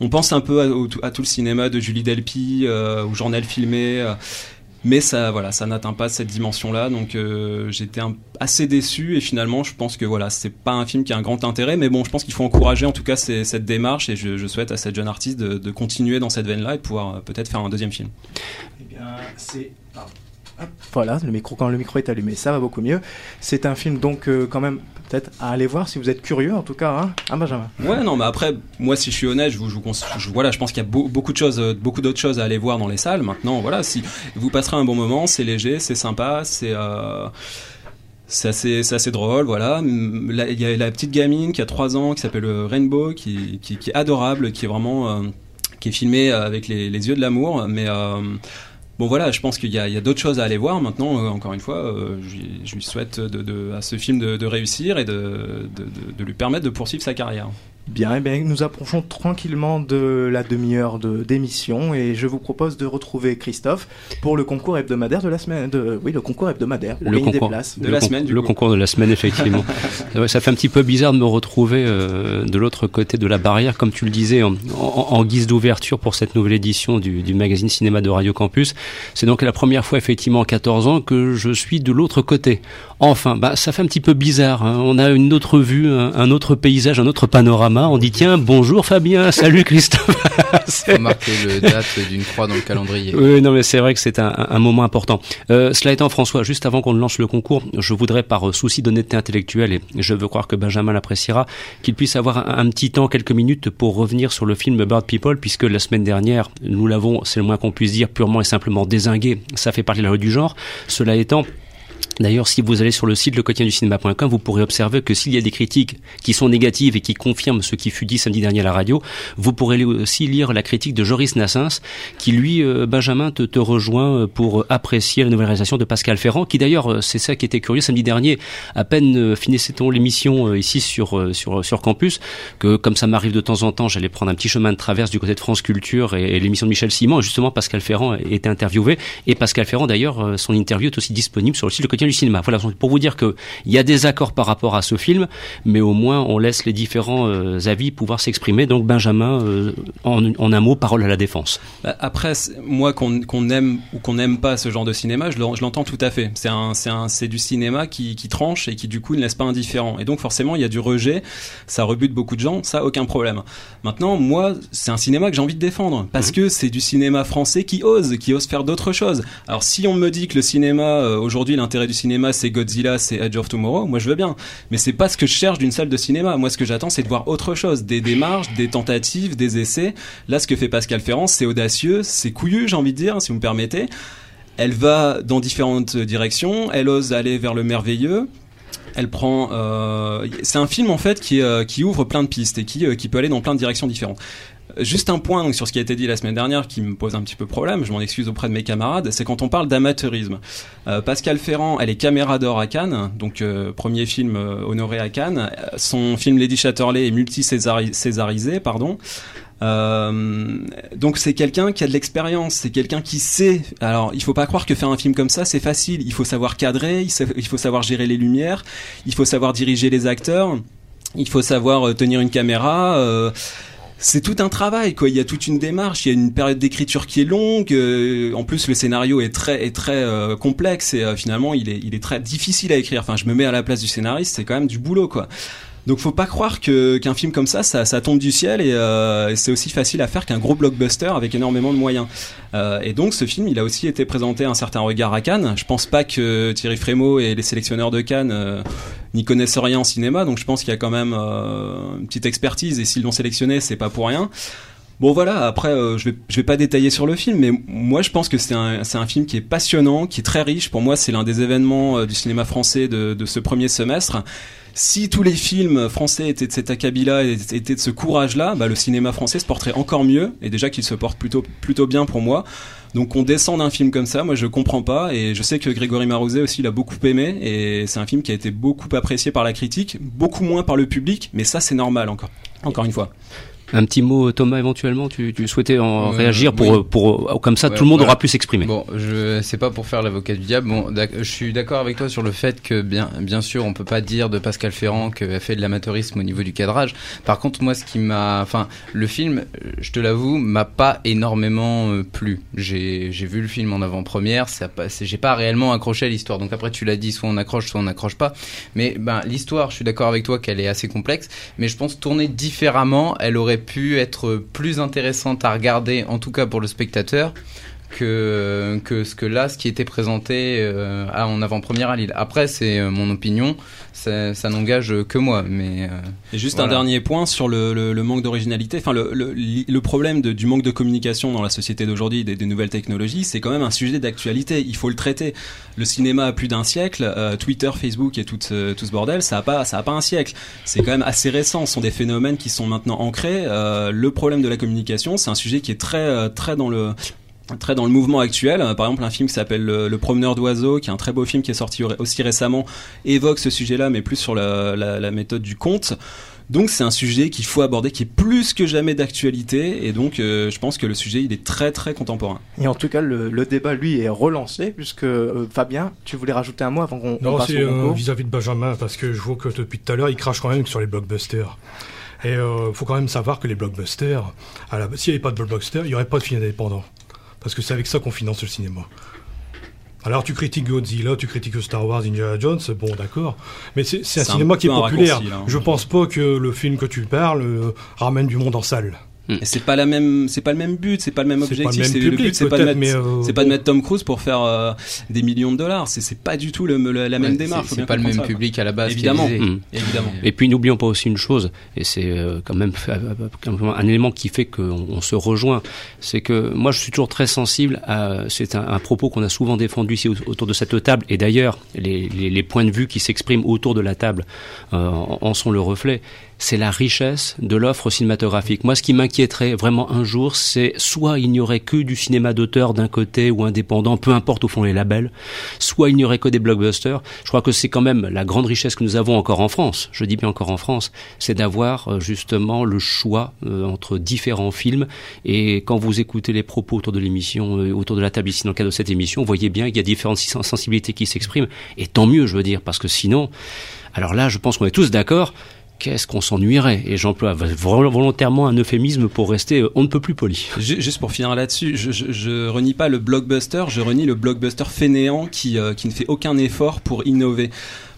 on pense un peu à, tout le cinéma de Julie Delpy, euh, au journal filmé. Euh, mais ça, voilà, ça n'atteint pas cette dimension-là, donc euh, j'étais assez déçu et finalement, je pense que voilà, c'est pas un film qui a un grand intérêt, mais bon, je pense qu'il faut encourager en tout cas cette démarche et je, souhaite à cette jeune artiste de, continuer dans cette veine-là et de pouvoir peut-être faire un deuxième film. Eh bien, c'est voilà, le micro, quand le micro est allumé, ça va beaucoup mieux. C'est un film donc quand même peut-être à aller voir si vous êtes curieux en tout cas, hein, hein Benjamin Ouais, non, mais après, moi si je suis honnête, je, vous, voilà, je pense qu'il y a beaucoup de choses, euh, beaucoup d'autres choses à aller voir dans les salles. Maintenant, voilà, si vous passerez un bon moment, c'est léger, c'est sympa, c'est. Euh, c'est assez, drôle, voilà. Il y a la petite gamine qui a 3 ans, qui s'appelle Rainbow, qui, est adorable, qui est vraiment, qui est filmée avec les, les yeux de l'amour, mais Bon voilà, je pense qu'il y a, d'autres choses à aller voir. Maintenant, euh, encore une fois, euh, je, lui souhaite à ce film de, réussir et de, lui permettre de poursuivre sa carrière. Bien, eh bien, nous approchons tranquillement de la demi-heure d'émission et je vous propose de retrouver Christophe pour le concours hebdomadaire de la semaine. De, oui, le concours hebdomadaire. Le concours de la semaine. Le concours de la semaine, effectivement. ça fait un petit peu bizarre de me retrouver euh, de l'autre côté de la barrière, comme tu le disais, en, en, guise d'ouverture pour cette nouvelle édition du, du, magazine cinéma de Radio Campus. C'est donc la première fois, effectivement, en 14 ans, que je suis de l'autre côté. Enfin, bah, ça fait un petit peu bizarre. Hein. On a une autre vue, un autre paysage, un autre panorama on dit tiens, bonjour Fabien, salut Christophe. Faut marquer le date d'une croix dans le calendrier. Oui, non, mais c'est vrai que c'est un, moment important. Euh, cela étant, François, juste avant qu'on lance le concours, je voudrais, par souci d'honnêteté intellectuelle, et je veux croire que Benjamin l'appréciera, qu'il puisse avoir un, petit temps, quelques minutes, pour revenir sur le film Bird People, puisque la semaine dernière, nous l'avons, c'est le moins qu'on puisse dire, purement et simplement désingué. Ça fait partie de la rue du genre. Cela étant, D'ailleurs, si vous allez sur le site cinéma.com, vous pourrez observer que s'il y a des critiques qui sont négatives et qui confirment ce qui fut dit samedi dernier à la radio, vous pourrez aussi lire la critique de Joris Nassens, qui lui, euh, Benjamin, te, te, rejoint euh, pour apprécier la nouvelle réalisation de Pascal Ferrand, qui d'ailleurs, euh, c'est ça qui était curieux. Samedi dernier, à peine finissait-on l'émission ici sur, sur, sur campus, que comme ça m'arrive de temps en temps, j'allais prendre un petit chemin de traverse du côté de France Culture et, l'émission de Michel Simon, et justement Pascal Ferrand était interviewé, et Pascal Ferrand d'ailleurs, son interview est aussi disponible sur le site Le du cinéma. Voilà, pour vous dire qu'il y a des accords par rapport à ce film, mais au moins on laisse les différents euh, avis pouvoir s'exprimer. Donc Benjamin, euh, en, un mot, parole à la défense. Bah, après, moi qu'on aime ou qu'on n'aime pas ce genre de cinéma, je l'entends tout à fait. C'est du cinéma qui, qui, tranche et qui du coup ne laisse pas indifférent. Et donc forcément, il y a du rejet, ça rebute beaucoup de gens, ça aucun problème. Maintenant, moi, c'est un cinéma que j'ai envie de défendre parce mmh. que c'est du cinéma français qui ose, qui ose faire d'autres choses. Alors si on me dit que le cinéma euh, aujourd'hui, l'intérêt du cinéma, c'est Godzilla, c'est Edge of Tomorrow, moi je veux bien. Mais c'est pas ce que je cherche d'une salle de cinéma. Moi, ce que j'attends, c'est de voir autre chose, des démarches, des tentatives, des essais. Là, ce que fait Pascal Ferrand, c'est audacieux, c'est couillu, j'ai envie de dire, si vous me permettez. Elle va dans différentes directions, elle ose aller vers le merveilleux, elle prend. Euh, c'est un film en fait qui, euh, qui ouvre plein de pistes et qui, euh, qui peut aller dans plein de directions différentes. Juste un point sur ce qui a été dit la semaine dernière qui me pose un petit peu problème, je m'en excuse auprès de mes camarades, c'est quand on parle d'amateurisme. Euh, Pascal Ferrand, elle est caméra d'or à Cannes, donc euh, premier film euh, honoré à Cannes. Son film Lady Chatterley est multi-césarisé, pardon. donc c'est quelqu'un qui a de l'expérience, c'est quelqu'un qui sait. Alors il faut pas croire que faire un film comme ça c'est facile. Il faut savoir cadrer, il faut savoir gérer les lumières, il faut savoir diriger les acteurs, il faut savoir tenir une caméra c'est tout un travail quoi. Il y a toute une démarche, il y a une période d'écriture qui est longue. Euh, en plus, le scénario est très très euh, complexe et euh, finalement il est il est très difficile à écrire. Enfin, je me mets à la place du scénariste, c'est quand même du boulot quoi. Donc faut pas croire que qu'un film comme ça, ça, ça tombe du ciel et euh, c'est aussi facile à faire qu'un gros blockbuster avec énormément de moyens. Euh, et donc ce film, il a aussi été présenté un certain regard à Cannes. Je pense pas que Thierry Frémaux et les sélectionneurs de Cannes euh, n'y connaissent rien en cinéma, donc je pense qu'il y a quand même euh, une petite expertise et s'ils l'ont sélectionné, c'est pas pour rien. Bon voilà, après euh, je vais je vais pas détailler sur le film, mais moi je pense que c'est un c'est un film qui est passionnant, qui est très riche. Pour moi, c'est l'un des événements du cinéma français de, de ce premier semestre si tous les films français étaient de cet acabit-là, étaient de ce courage-là, bah, le cinéma français se porterait encore mieux, et déjà qu'il se porte plutôt, plutôt bien pour moi. Donc on descend d'un film comme ça, moi je comprends pas, et je sais que Grégory Marouzet aussi l'a beaucoup aimé, et c'est un film qui a été beaucoup apprécié par la critique, beaucoup moins par le public, mais ça c'est normal encore, encore une fois. Un petit mot, Thomas, éventuellement, tu, tu souhaitais en euh, réagir pour, pour, comme ça, tout le monde aura pu s'exprimer. Bon, je c'est pas pour faire l'avocat du diable. Bon, je suis d'accord avec toi sur le fait que bien, bien sûr, on peut pas dire de Pascal Ferrand qu'elle fait de l'amateurisme au niveau du cadrage. Par contre, moi, ce qui m'a, enfin, le film, je te l'avoue, m'a pas énormément euh, plu. J'ai, j'ai vu le film en avant-première, ça, j'ai pas réellement accroché à l'histoire. Donc après, tu l'as dit, soit on accroche, soit on n'accroche pas. Mais ben, l'histoire, je suis d'accord avec toi qu'elle est assez complexe, mais je pense tourner différemment, elle aurait pu être plus intéressante à regarder, en tout cas pour le spectateur, que, que ce que là, ce qui était présenté euh, en avant-première à Lille. Après, c'est euh, mon opinion, ça, ça n'engage que moi. Mais, euh, Et juste voilà. un dernier point sur le, le, le manque d'originalité. Enfin, le, problème de, du manque de communication dans la société d'aujourd'hui, des, des nouvelles technologies, c'est quand même un sujet d'actualité. Il faut le traiter. Le cinéma a plus d'un siècle. Twitter, Facebook et tout, ce- tout ce bordel, ça a pas, ça a pas un siècle. C'est quand même assez récent. Ce sont des phénomènes qui sont maintenant ancrés. Le problème de la communication, c'est un sujet qui est très, très dans le très dans le mouvement actuel. Euh, Par exemple, un film qui s'appelle le, Le Promeneur d'oiseaux, qui est un très beau film qui est sorti au- aussi récemment, évoque ce sujet-là, mais plus sur la, la, la méthode du conte. Donc c'est un sujet qu'il faut aborder, qui est plus que jamais d'actualité, et donc euh, je pense que le sujet il est très très contemporain. Et en tout cas, le, le débat, lui, est relancé, puisque euh, Fabien, tu voulais rajouter un mot avant qu'on Non, passe c'est euh, vis-à-vis de Benjamin, parce que je vois que depuis tout à l'heure, il crache quand même sur les blockbusters. Et il faut quand même savoir que les blockbusters, s'il n'y avait pas de blockbusters, il n'y aurait pas de film indépendant. Parce que c'est avec ça qu'on finance le cinéma. Alors tu critiques Godzilla, tu critiques Star Wars, Indiana Jones, bon d'accord, mais c'est un cinéma qui est populaire. là. Je pense pas que le film que tu parles euh, ramène du monde en salle. Et c'est pas la même, c'est pas le même but, c'est pas le même C'est objectif. le c'est- public, but, c'est pas de euh, c'est pas de bon. mettre Tom Cruise pour faire euh, des millions de dollars. C'est c'est pas du tout le, le- la même Ouais, démarche. c'est- pas le même ça. public à la base Évidemment, visé. Mm. évidemment. Et puis n'oublions pas aussi une chose, et c'est euh, quand même un élément qui fait qu'on on se rejoint, c'est que moi je suis toujours très sensible à, c'est un, un propos qu'on a souvent défendu ici au- autour de cette table, et d'ailleurs les, les, les points de vue qui s'expriment autour de la table euh, en, en sont le reflet, c'est la richesse de l'offre cinématographique. Moi ce qui m'inquiéterait vraiment un jour, c'est soit il n'y aurait que du cinéma d'auteur d'un côté ou indépendant, peu importe au fond les labels, soit il n'y aurait que des blockbusters. Je crois que c'est quand même la grande richesse que nous avons encore en France, je dis bien encore en France, c'est d'avoir euh, justement le choix euh, entre différents films. Et quand vous écoutez les propos autour de l'émission, euh, autour de la table ici dans le cadre de cette émission, vous voyez bien qu'il y a différentes sens- sensibilités qui s'expriment. Et tant mieux, je veux dire, parce que sinon, alors là, je pense qu'on est tous d'accord. Qu'est-ce qu'on s'ennuierait Et j'emploie vol- volontairement un euphémisme pour rester euh, on ne peut plus poli. Ju- Juste pour finir là-dessus, je renie pas le blockbuster, je renie le blockbuster fainéant qui, euh, qui ne fait aucun effort pour innover.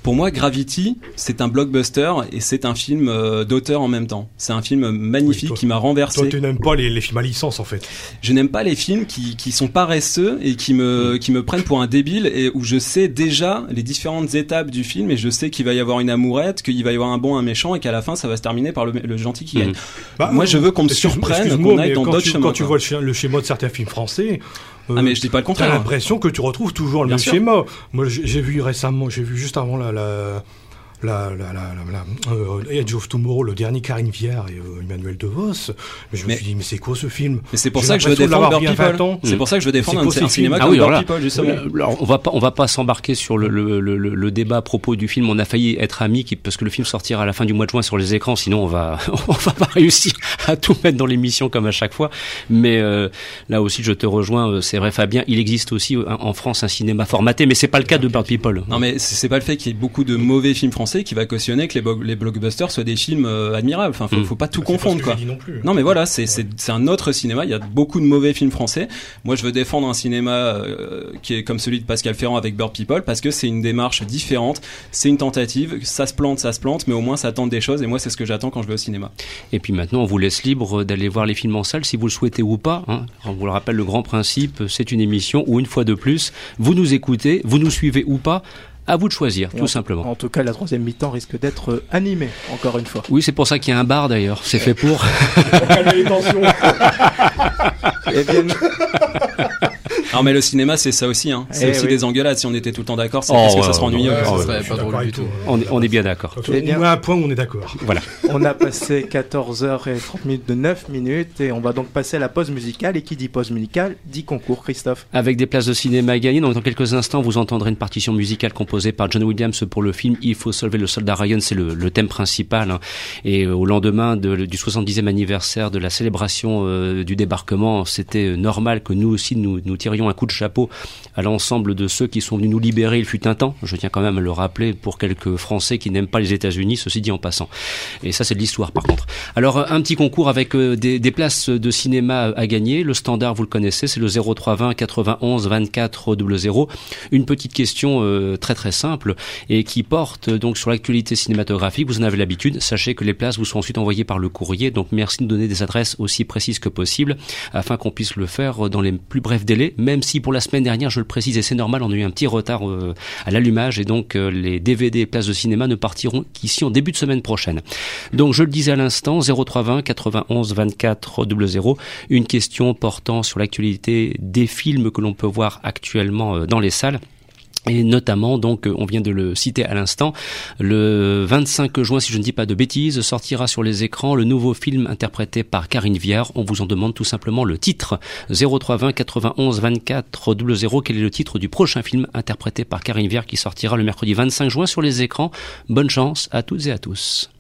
Pour moi, Gravity, c'est un blockbuster et c'est un film euh, d'auteur en même temps. C'est un film magnifique Oui, toi- qui m'a renversé. Toi, tu n'aimes pas les, les films à licence en fait. Je n'aime pas les films qui, qui sont paresseux et qui me, qui me prennent pour un débile et où je sais déjà les différentes étapes du film et je sais qu'il va y avoir une amourette, qu'il va y avoir un bon, un méchant et qu'à la fin ça va se terminer par le, le gentil qui gagne. Bah, Moi, je veux qu'on me surprenne, qu'on aille dans d'autres chemins, Quand tu vois le schéma de certains films français, euh, Ah, mais je dis pas le T'as contraire. l'impression que tu retrouves toujours le Bien même sûr. schéma. Moi, j'ai j'ai vu récemment, j'ai vu juste avant la, la, la, la, la, la- la- euh, Edge of Tomorrow, le dernier Karine Viard et euh, Emmanuel DeVos. Mais je me suis dit, mais c'est quoi ce film? Mais c'est pour J'ai ça que je veux défendre People. 20 ans. C'est pour ça que je veux défendre un, cinéma comme oui, Bird alors là, People, justement. on va pas, on va pas s'embarquer sur le, le, le, le- le débat à propos du film. On a failli être amis qui- parce que le film sortira à la fin du mois de juin sur les écrans. Sinon, on va, on va pas réussir à tout mettre dans l'émission comme à chaque fois. Mais euh, là aussi, je te rejoins. euh, C'est vrai, Fabien. Il existe aussi en France un cinéma formaté, mais c'est pas le cas de Bird People. Non mais c'est pas le fait qu'il y ait beaucoup de mauvais films français qui va cautionner que les, bo- les blockbusters soient des films euh, admirables. Enfin, faut, Mm. faut pas tout ce confondre que quoi. non plus. Non mais voilà, c'est c'est c'est un autre cinéma. Il y a beaucoup de mauvais films français. Moi, je veux défendre un cinéma euh, qui est comme celui de Pascal Ferrand avec Bird People parce que c'est une démarche différente. C'est une tentative. Ça se plante, ça se plante, mais au moins ça tente des choses. Et moi, c'est ce que j'attends quand je vais au cinéma. Et puis maintenant, on vous laisse libre d'aller voir les films en salle si vous le souhaitez ou pas. Hein. On vous le rappelle, le grand principe, c'est une émission où une fois de plus, vous nous écoutez, vous nous suivez ou pas. À vous de choisir, Et tout en- simplement. En tout cas, la troisième mi-temps risque d'être euh, animée, encore une fois. Oui, c'est pour ça qu'il y a un bar d'ailleurs. C'est fait pour. Eh bien, Alors mais le cinéma, c'est ça aussi. Hein. C'est Eh aussi oui. des engueulades. Si on était tout le temps d'accord, c'est Oh, parce que ouais, ça serait ennuyeux. ouais, Ça serait pas drôle du tout. On est, on est bien d'accord. Eh. On a un point où on est d'accord. Voilà. on a passé 14h30 minutes de 9 minutes et on va donc passer à la pause musicale. Et qui dit pause musicale dit concours, Christophe. Avec des places de cinéma à gagner. Donc, dans quelques instants, vous entendrez une partition musicale composée par John Williams pour le film Il faut sauver le soldat Ryan. C'est le, le thème principal. hein. Et euh, au lendemain de- du 70e anniversaire de la célébration euh, du débarquement, c'était normal que nous aussi nous, nous tirions un coup de chapeau à l'ensemble de ceux qui sont venus nous libérer. Il fut un temps. Je tiens quand même à le rappeler pour quelques Français qui n'aiment pas les États-Unis, ceci dit en passant. Et ça, c'est de l'histoire, par contre. Alors, euh, un petit concours avec euh, des, places de cinéma à gagner. Le standard, vous le connaissez, c'est le 0320 91 24 00. Une petite question euh, très très simple et qui porte donc sur l'actualité cinématographique. Vous en avez l'habitude. Sachez que les places vous sont ensuite envoyées par le courrier. Donc, merci de donner des adresses aussi précises que possible afin qu'on puisse le faire dans les plus brefs délais. Même si pour la semaine dernière, je le précise et c'est normal, on a eu un petit retard à l'allumage et donc les DVD et places de cinéma ne partiront qu'ici en début de semaine prochaine. Donc je le disais à l'instant, 0320 91 24 00, une question portant sur l'actualité des films que l'on peut voir actuellement dans les salles. Et notamment, donc, on vient de le citer à l'instant, le 25 juin, si je ne dis pas de bêtises, sortira sur les écrans le nouveau film interprété par Karine Viard. On vous en demande tout simplement le titre. 0320 91 24 00. Quel est le titre du prochain film interprété par Karine Viard qui sortira le mercredi 25 juin sur les écrans? Bonne chance à toutes et à tous.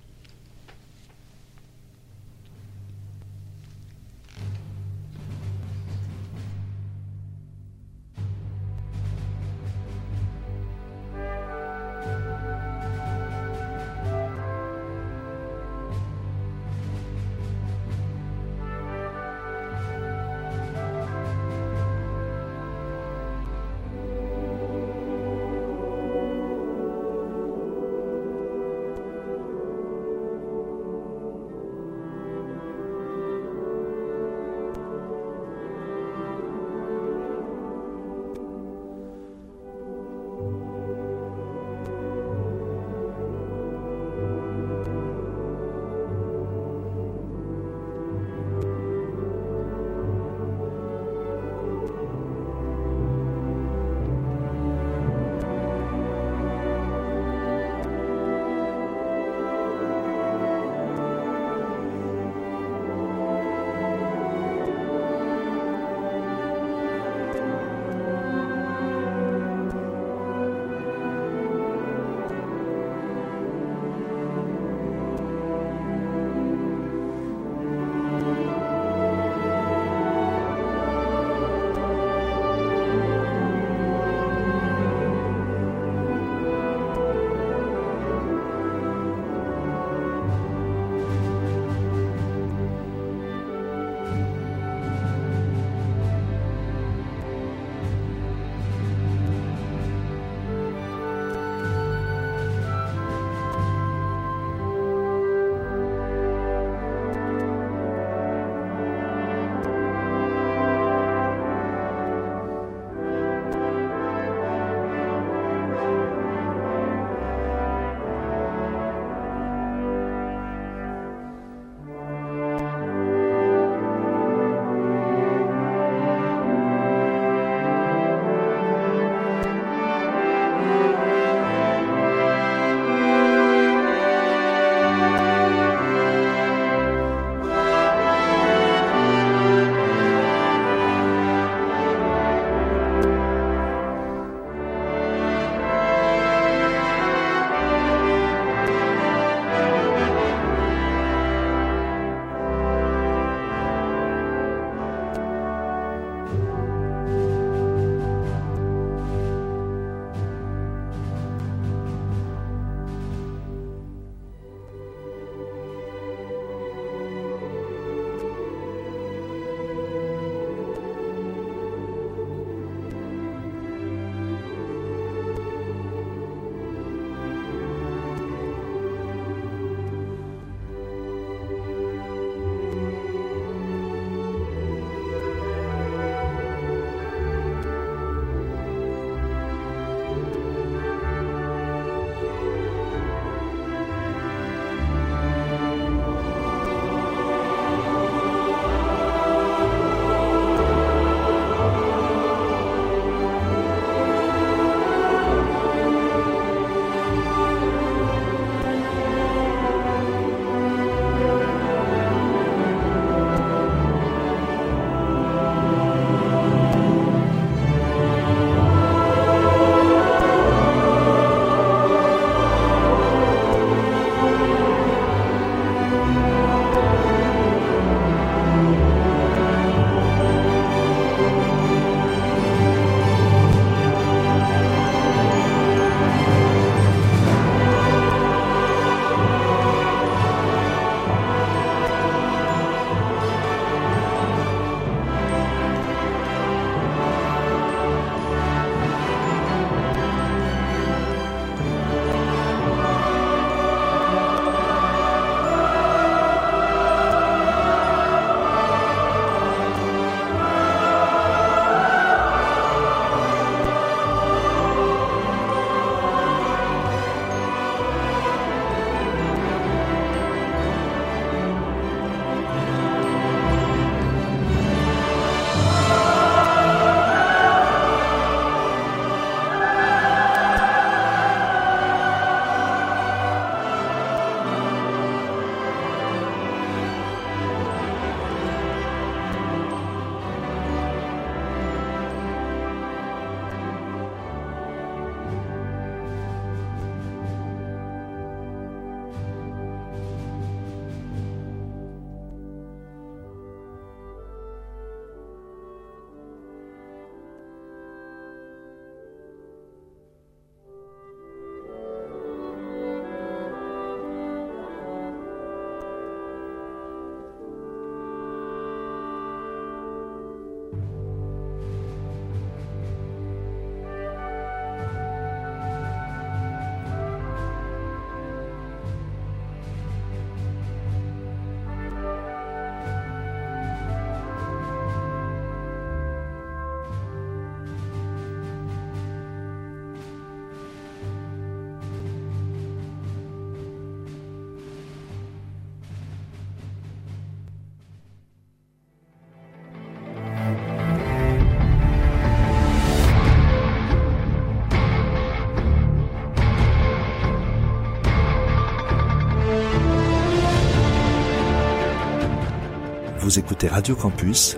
Vous écoutez Radio Campus,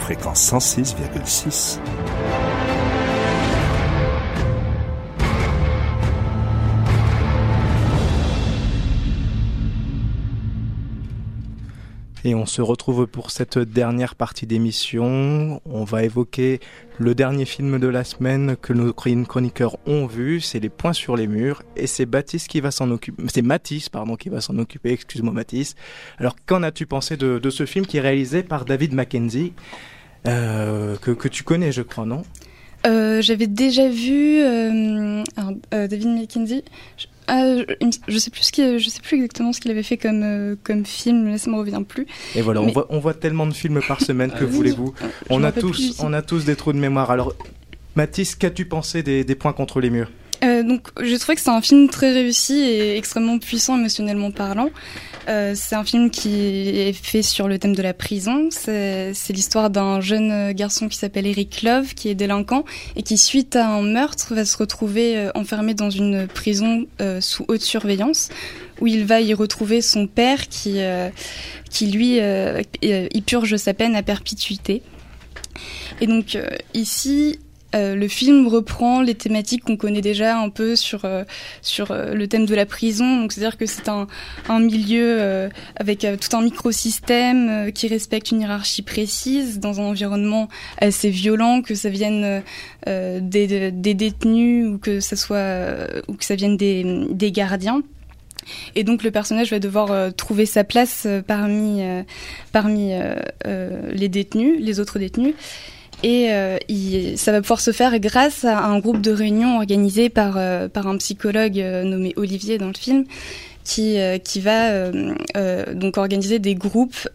fréquence 106,6. Et on se retrouve pour cette dernière partie d'émission. On va évoquer le dernier film de la semaine que nos chroniqueurs ont vu, c'est Les Points sur les murs, et c'est Baptiste qui va s'en occuper. C'est Mathis, pardon, qui va s'en occuper. Excuse-moi, Mathis. Alors, qu'en as-tu pensé de, ce film qui est réalisé par David Mackenzie, euh, que, tu connais, je crois, non? Euh, J'avais déjà vu euh, David Mackenzie. Ah, je, sais plus ce je sais plus exactement ce qu'il avait fait comme euh, comme film, là ça me revient plus. Et voilà, on voit on voit tellement de films par semaine que voulez-vous On a tous on a tous des trous de mémoire. Alors Mathis, qu'as-tu pensé des, des points contre les murs? Euh, donc, je trouvé que c'est un film très réussi et extrêmement puissant émotionnellement parlant. Euh, c'est un film qui est fait sur le thème de la prison. C'est l'histoire d'un jeune garçon qui s'appelle Eric Love, qui est délinquant et qui, suite à un meurtre, va se retrouver euh, enfermé dans une prison euh, sous haute surveillance, où il va y retrouver son père qui, qui lui, y purge sa peine à perpétuité. Et donc ici, euh, le film reprend les thématiques qu'on connaît déjà un peu sur euh, sur euh, le thème de la prison. Donc c'est-à-dire que c'est un, un milieu avec tout un microsystème qui respecte une hiérarchie précise dans un environnement assez violent, que ça vienne des, des, détenus ou que ça soit ou que ça vienne des, des gardiens. Et donc le personnage va devoir trouver sa place parmi parmi les détenus, les autres détenus. Et euh, ça va pouvoir se faire grâce à un groupe de réunions organisé par, euh, par un psychologue euh, nommé Olivier dans le film. Qui, qui va donc organiser des groupes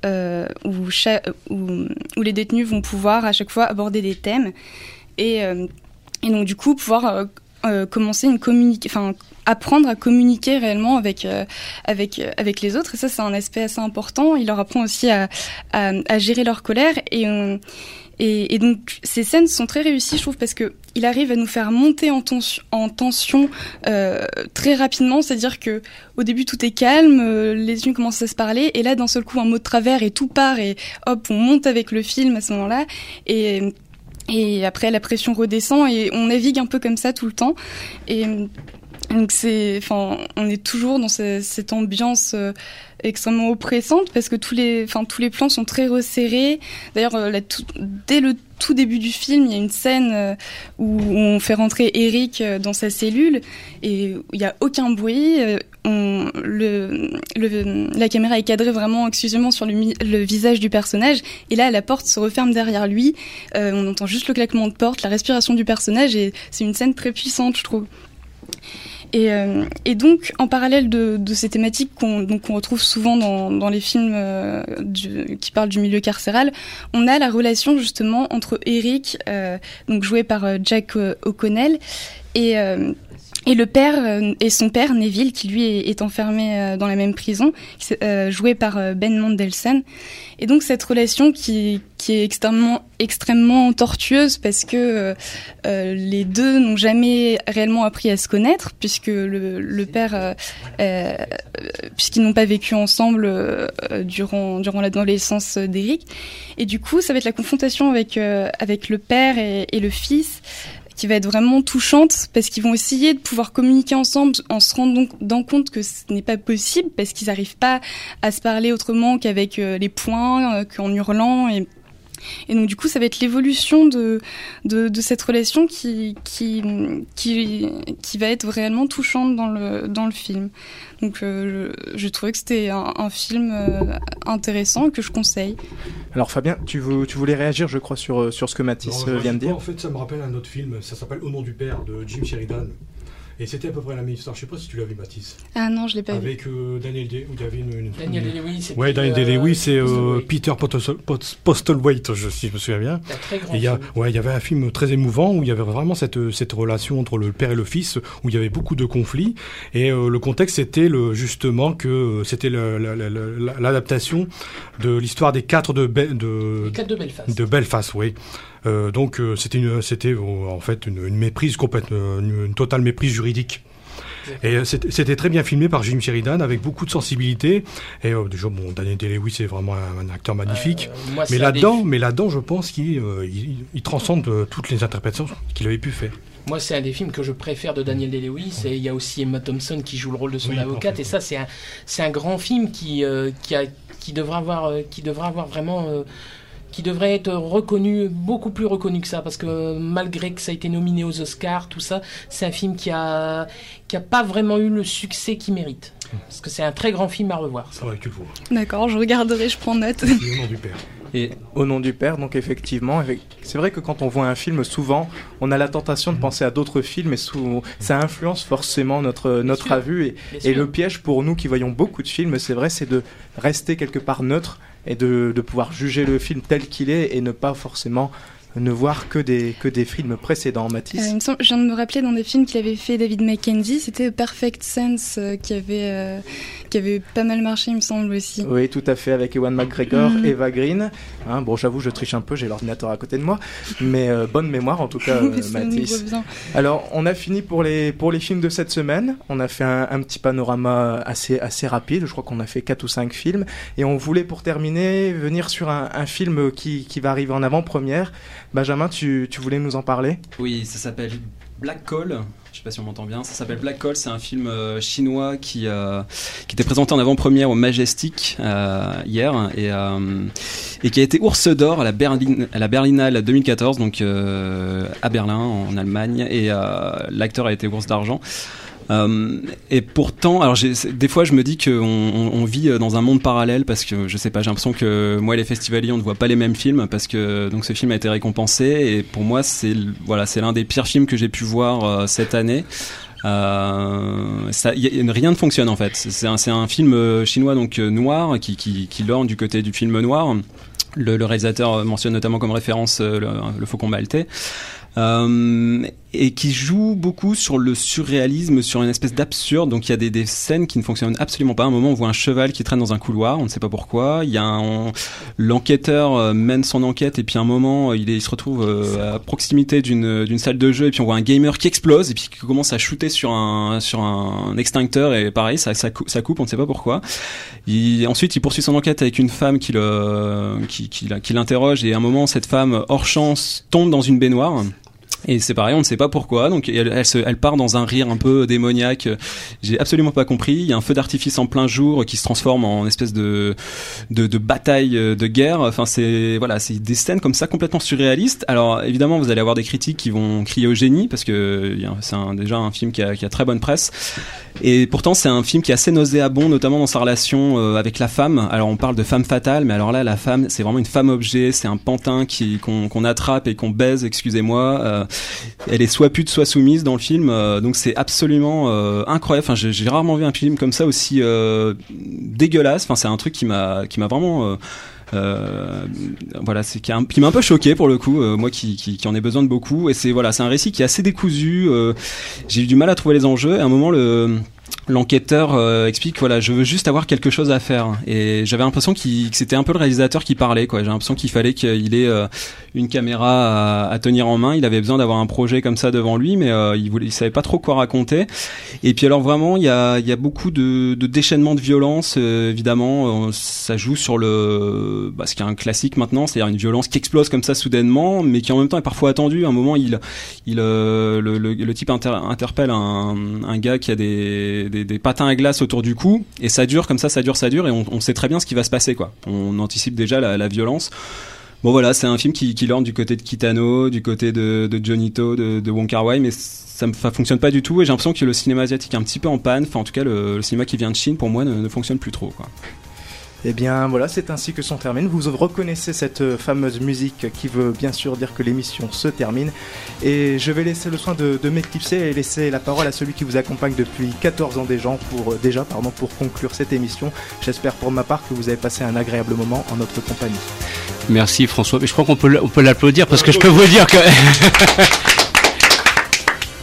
où, les détenus vont pouvoir à chaque fois aborder des thèmes et, et donc du coup pouvoir commencer une communication, apprendre à communiquer réellement avec avec avec les autres et ça c'est un aspect assez important. Il leur apprend aussi à, à, à gérer leur colère et on, et, donc ces scènes sont très réussies, je trouve, parce que il arrive à nous faire monter en, tension, en tension euh, très rapidement. C'est-à-dire que au début tout est calme, euh, les unes commencent à se parler, et là d'un seul coup un mot de travers et tout part et hop on monte avec le film à ce moment-là. Et et après la pression redescend et on navigue un peu comme ça tout le temps. Et donc c'est, enfin, on est toujours dans cette ambiance euh, extrêmement oppressante parce que tous les, enfin, tous les plans sont très resserrés. D'ailleurs, euh, dès le tout début du film, il y a une scène euh, où on fait rentrer Eric dans sa cellule et il n'y a aucun bruit. La caméra est cadrée vraiment exclusivement sur le, le, visage du personnage et là la porte se referme derrière lui. on entend juste le claquement de porte, la respiration du personnage et c'est une scène très puissante, je trouve. Et, euh, et, donc, en parallèle de, ces thématiques qu'on retrouve souvent dans, les films euh, qui parlent du milieu carcéral, on a la relation justement entre Eric, euh, donc joué par Jack O'Connell, et et le père et son père Neville, qui lui est, enfermé dans la même prison, joué par Ben Mendelsohn. Et donc cette relation qui, est extrêmement, tortueuse parce que euh, les deux n'ont jamais réellement appris à se connaître puisque le, père, euh, euh puisqu'ils n'ont pas vécu ensemble euh, durant, durant l'adolescence d'Eric. Et du coup, ça va être la confrontation avec, euh, avec le père et le fils qui va être vraiment touchante parce qu'ils vont essayer de pouvoir communiquer ensemble en se rendant compte que ce n'est pas possible parce qu'ils n'arrivent pas à se parler autrement qu'avec euh, les poings, euh, qu'en hurlant et et donc du coup, ça va être l'évolution de, de, de, cette relation qui, qui, qui, qui va être réellement touchante dans le, dans le film. Donc euh, je, je, trouvais que c'était un, un, film euh, intéressant que je conseille. Alors Fabien, tu, veux, tu voulais réagir, je crois, sur, sur ce que Mathis vient de dire En fait, ça me rappelle un autre film, ça s'appelle Au nom du père de Jim Sheridan. Et c'était à peu près la même histoire. Je sais pas si tu l'as vu, Mathis. Ah non, je l'ai pas vu. Avec euh, Daniel Day, où il y avait une. Daniel Day-Lewis. c'est. Ouais, Daniel Day-Lewis, c'est euh, Peter Postlethwaite, je, si je me souviens bien. Très grand et il y a, ouais, il y avait un film très émouvant où il y avait vraiment cette cette relation entre le père et le fils, où il y avait beaucoup de conflits. Et euh, le contexte c'était le justement que euh, c'était l'adaptation de l'histoire des quatre de, de, quatre de Belfast. De Belfast, oui. Euh, donc euh, c'était une, c'était en fait une, une, méprise complète, une, une, totale méprise juridique. Et c'était très bien filmé par Jim Sheridan avec beaucoup de sensibilité. Et déjà, bon, Daniel Day-Lewis c'est vraiment un, acteur magnifique. mais là-dedans, mais là-dedans, je pense qu'il il, transcende toutes les interprétations qu'il avait pu faire. Moi, c'est un des films que je préfère de Daniel Day-Lewis. Et il y a aussi Emma Thompson qui joue le rôle de son avocate. Et ça, c'est un, un grand film qui, qui, a, qui, devra avoir, qui devra avoir vraiment qui devrait être reconnu, beaucoup plus reconnu que ça, parce que malgré que ça a été nominé aux Oscars, tout ça, c'est un film qui a, qui a pas vraiment eu le succès qu'il mérite. Parce que c'est un très grand film à revoir. Ça. Ouais, tu le vois. D'accord, je regarderai, je prends note. au nom du père. Et au nom du père, donc effectivement, c'est vrai que quand on voit un film, souvent, on a la tentation de penser à d'autres films et ça influence forcément notre, notre avis. Et, et le piège pour nous qui voyons beaucoup de films, c'est vrai, c'est de rester quelque part neutre et de, de pouvoir juger le film tel qu'il est et ne pas forcément ne voir que des, que des films précédents, Mathis. Euh, semble, je viens de me rappeler dans des films qu'il avait fait David Mackenzie, c'était Perfect Sense euh, qui, avait, euh, qui avait pas mal marché, il me semble aussi. Oui, tout à fait, avec Ewan McGregor, mm. Eva Green. Hein, bon, j'avoue, je triche un peu, j'ai l'ordinateur à côté de moi, mais bonne mémoire en tout cas, Mathis. Alors, on a fini pour les, pour les films de cette semaine. On a fait un, un petit panorama assez, assez rapide, je crois qu'on a fait 4 ou 5 films, et on voulait pour terminer venir sur un, un film qui, qui va arriver en avant-première. Benjamin, tu, voulais nous en parler? Oui, ça s'appelle Black Call. Je sais pas si on m'entend bien. Ça s'appelle Black Call. C'est un film euh, chinois qui, euh, qui était présenté en avant-première au Majestic euh, hier et, et qui a été ours d'or à la, Berlin, à la Berlinale 2014, donc à Berlin en Allemagne. Et l'acteur a été ours d'argent. Euh, et pourtant, alors des fois, je me dis qu'on on, vit euh, dans un monde parallèle parce que je sais pas, j'ai l'impression que moi et les festivaliers, on ne voit pas les mêmes films parce que donc ce film a été récompensé et pour moi, c'est voilà, c'est l'un des pires films que j'ai pu voir euh, cette année. Rien ne fonctionne en fait. C'est un, film chinois donc noir qui, lorne du côté du film noir. Le, réalisateur mentionne notamment comme référence le, le Faucon maltais. Et qui joue beaucoup sur le surréalisme, sur une espèce d'absurde. Donc il y a des, scènes qui ne fonctionnent absolument pas. À un moment, on voit un cheval qui traîne dans un couloir, on ne sait pas pourquoi. Il y a l'enquêteur euh, mène son enquête et puis à un moment, il, est, il se retrouve euh, à proximité d'une salle de jeu et puis on voit un gamer qui explose et puis qui commence à shooter sur un extincteur et pareil, ça, coupe, on ne sait pas pourquoi. Ensuite, il poursuit son enquête avec une femme qui, qui l'interroge et à un moment, cette femme hors chance tombe dans une baignoire. Et c'est pareil, on ne sait pas pourquoi. Donc elle, elle, se, elle, part dans un rire un peu démoniaque. J'ai absolument pas compris. Il y a un feu d'artifice en plein jour qui se transforme en espèce de de, de bataille de guerre. Enfin c'est voilà, c'est des scènes comme ça complètement surréalistes. Alors évidemment, vous allez avoir des critiques qui vont crier au génie parce que c'est déjà un film qui a, qui a très bonne presse. Et pourtant, c'est un film qui est assez nauséabond, notamment dans sa relation euh, avec la femme. Alors on parle de femme fatale, mais alors là, la femme, c'est vraiment une femme objet. C'est un pantin qui qu'on attrape et qu'on baise. Excusez-moi. Euh, elle est soit pute soit soumise dans le film euh, donc c'est absolument euh, incroyable enfin j'ai rarement vu un film comme ça aussi euh, dégueulasse enfin c'est un truc qui m'a qui m'a vraiment voilà, c'est qui, m'a un peu choqué pour le coup, moi qui, en ai besoin de beaucoup. Et c'est voilà, c'est un récit qui est assez décousu. j'ai eu du mal à trouver les enjeux. Et à un moment, le l'enquêteur euh, explique voilà je veux juste avoir quelque chose à faire. Et j'avais l'impression que c'était un peu le réalisateur qui parlait quoi. J'ai l'impression qu'il fallait qu'il ait euh, une caméra à, tenir en main. Il avait besoin d'avoir un projet comme ça devant lui mais euh, il voulait il savait pas trop quoi raconter. Et puis alors vraiment il y a il y a beaucoup de, de déchaînement de violence évidemment. Ça joue sur le bah, ce qui est un classique maintenant c'est-à-dire une violence qui explose comme ça soudainement mais qui en même temps est parfois attendue. À un moment il il le, le, le, type interpelle un, un gars qui a des, patins à glace autour du cou et ça dure comme ça, ça dure, ça dure et on, sait très bien ce qui va se passer quoi. On anticipe déjà la, violence. Bon voilà, c'est un film qui, qui lorne du côté de Kitano, du côté de, de Johnny To, de, de Wong mais ça ne fonctionne pas du tout et j'ai l'impression que le cinéma asiatique est un petit peu en panne. Enfin en tout cas le, cinéma qui vient de Chine pour moi ne, ne fonctionne plus trop quoi. Et eh bien voilà, c'est ainsi que s'en termine. Vous reconnaissez cette euh, fameuse musique qui veut bien sûr dire que l'émission se termine. Et je vais laisser le soin de, m'éclipser et laisser la parole à celui qui vous accompagne depuis 14 ans déjà pour, euh, déjà, pardon, pour conclure cette émission. J'espère pour ma part que vous avez passé un agréable moment en notre compagnie. Merci François, mais je crois qu'on peut, on peut l'applaudir parce que je peux vous dire que...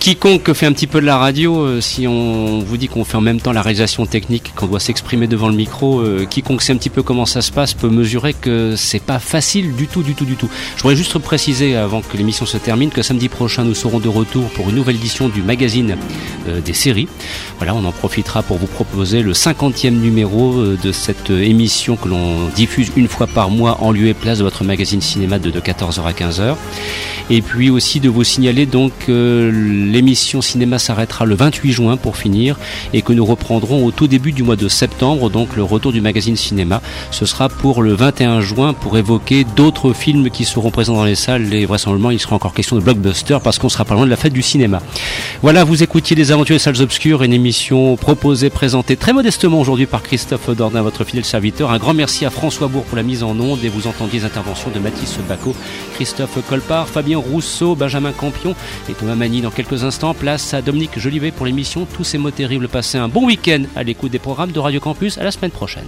quiconque fait un petit peu de la radio, euh, si on vous dit qu'on fait en même temps la réalisation technique, qu'on doit s'exprimer devant le micro, euh, quiconque sait un petit peu comment ça se passe peut mesurer que c'est pas facile du tout, du tout, du tout. Je voudrais juste préciser avant que l'émission se termine que samedi prochain nous serons de retour pour une nouvelle édition du magazine euh, des séries. Voilà, on en profitera pour vous proposer le 50e numéro de cette émission que l'on diffuse une fois par mois en lieu et place de votre magazine cinéma de, 14h à 15h. Et puis aussi de vous signaler donc l'émission cinéma s'arrêtera le 28 juin pour finir et que nous reprendrons au tout début du mois de septembre, donc le retour du magazine cinéma. Ce sera pour le 21 juin pour évoquer d'autres films qui seront présents dans les salles et vraisemblablement il sera encore question de blockbuster parce qu'on sera pas loin de la fête du cinéma. Voilà, vous écoutiez Les Aventures des Salles Obscures, une émission proposée, présentée très modestement aujourd'hui par Christophe Dordain, votre fidèle serviteur. Un grand merci à François Bourg pour la mise en onde et vous entendiez les interventions de Mathis Bacot, Christophe Colpart, Fabien Rousseau, Benjamin Campion et Thomas Mani dans quelques instants. Place à Dominique Jolivet pour l'émission Tous ces mots terribles. Passez un bon week-end à l'écoute des programmes de Radio Campus. À la semaine prochaine.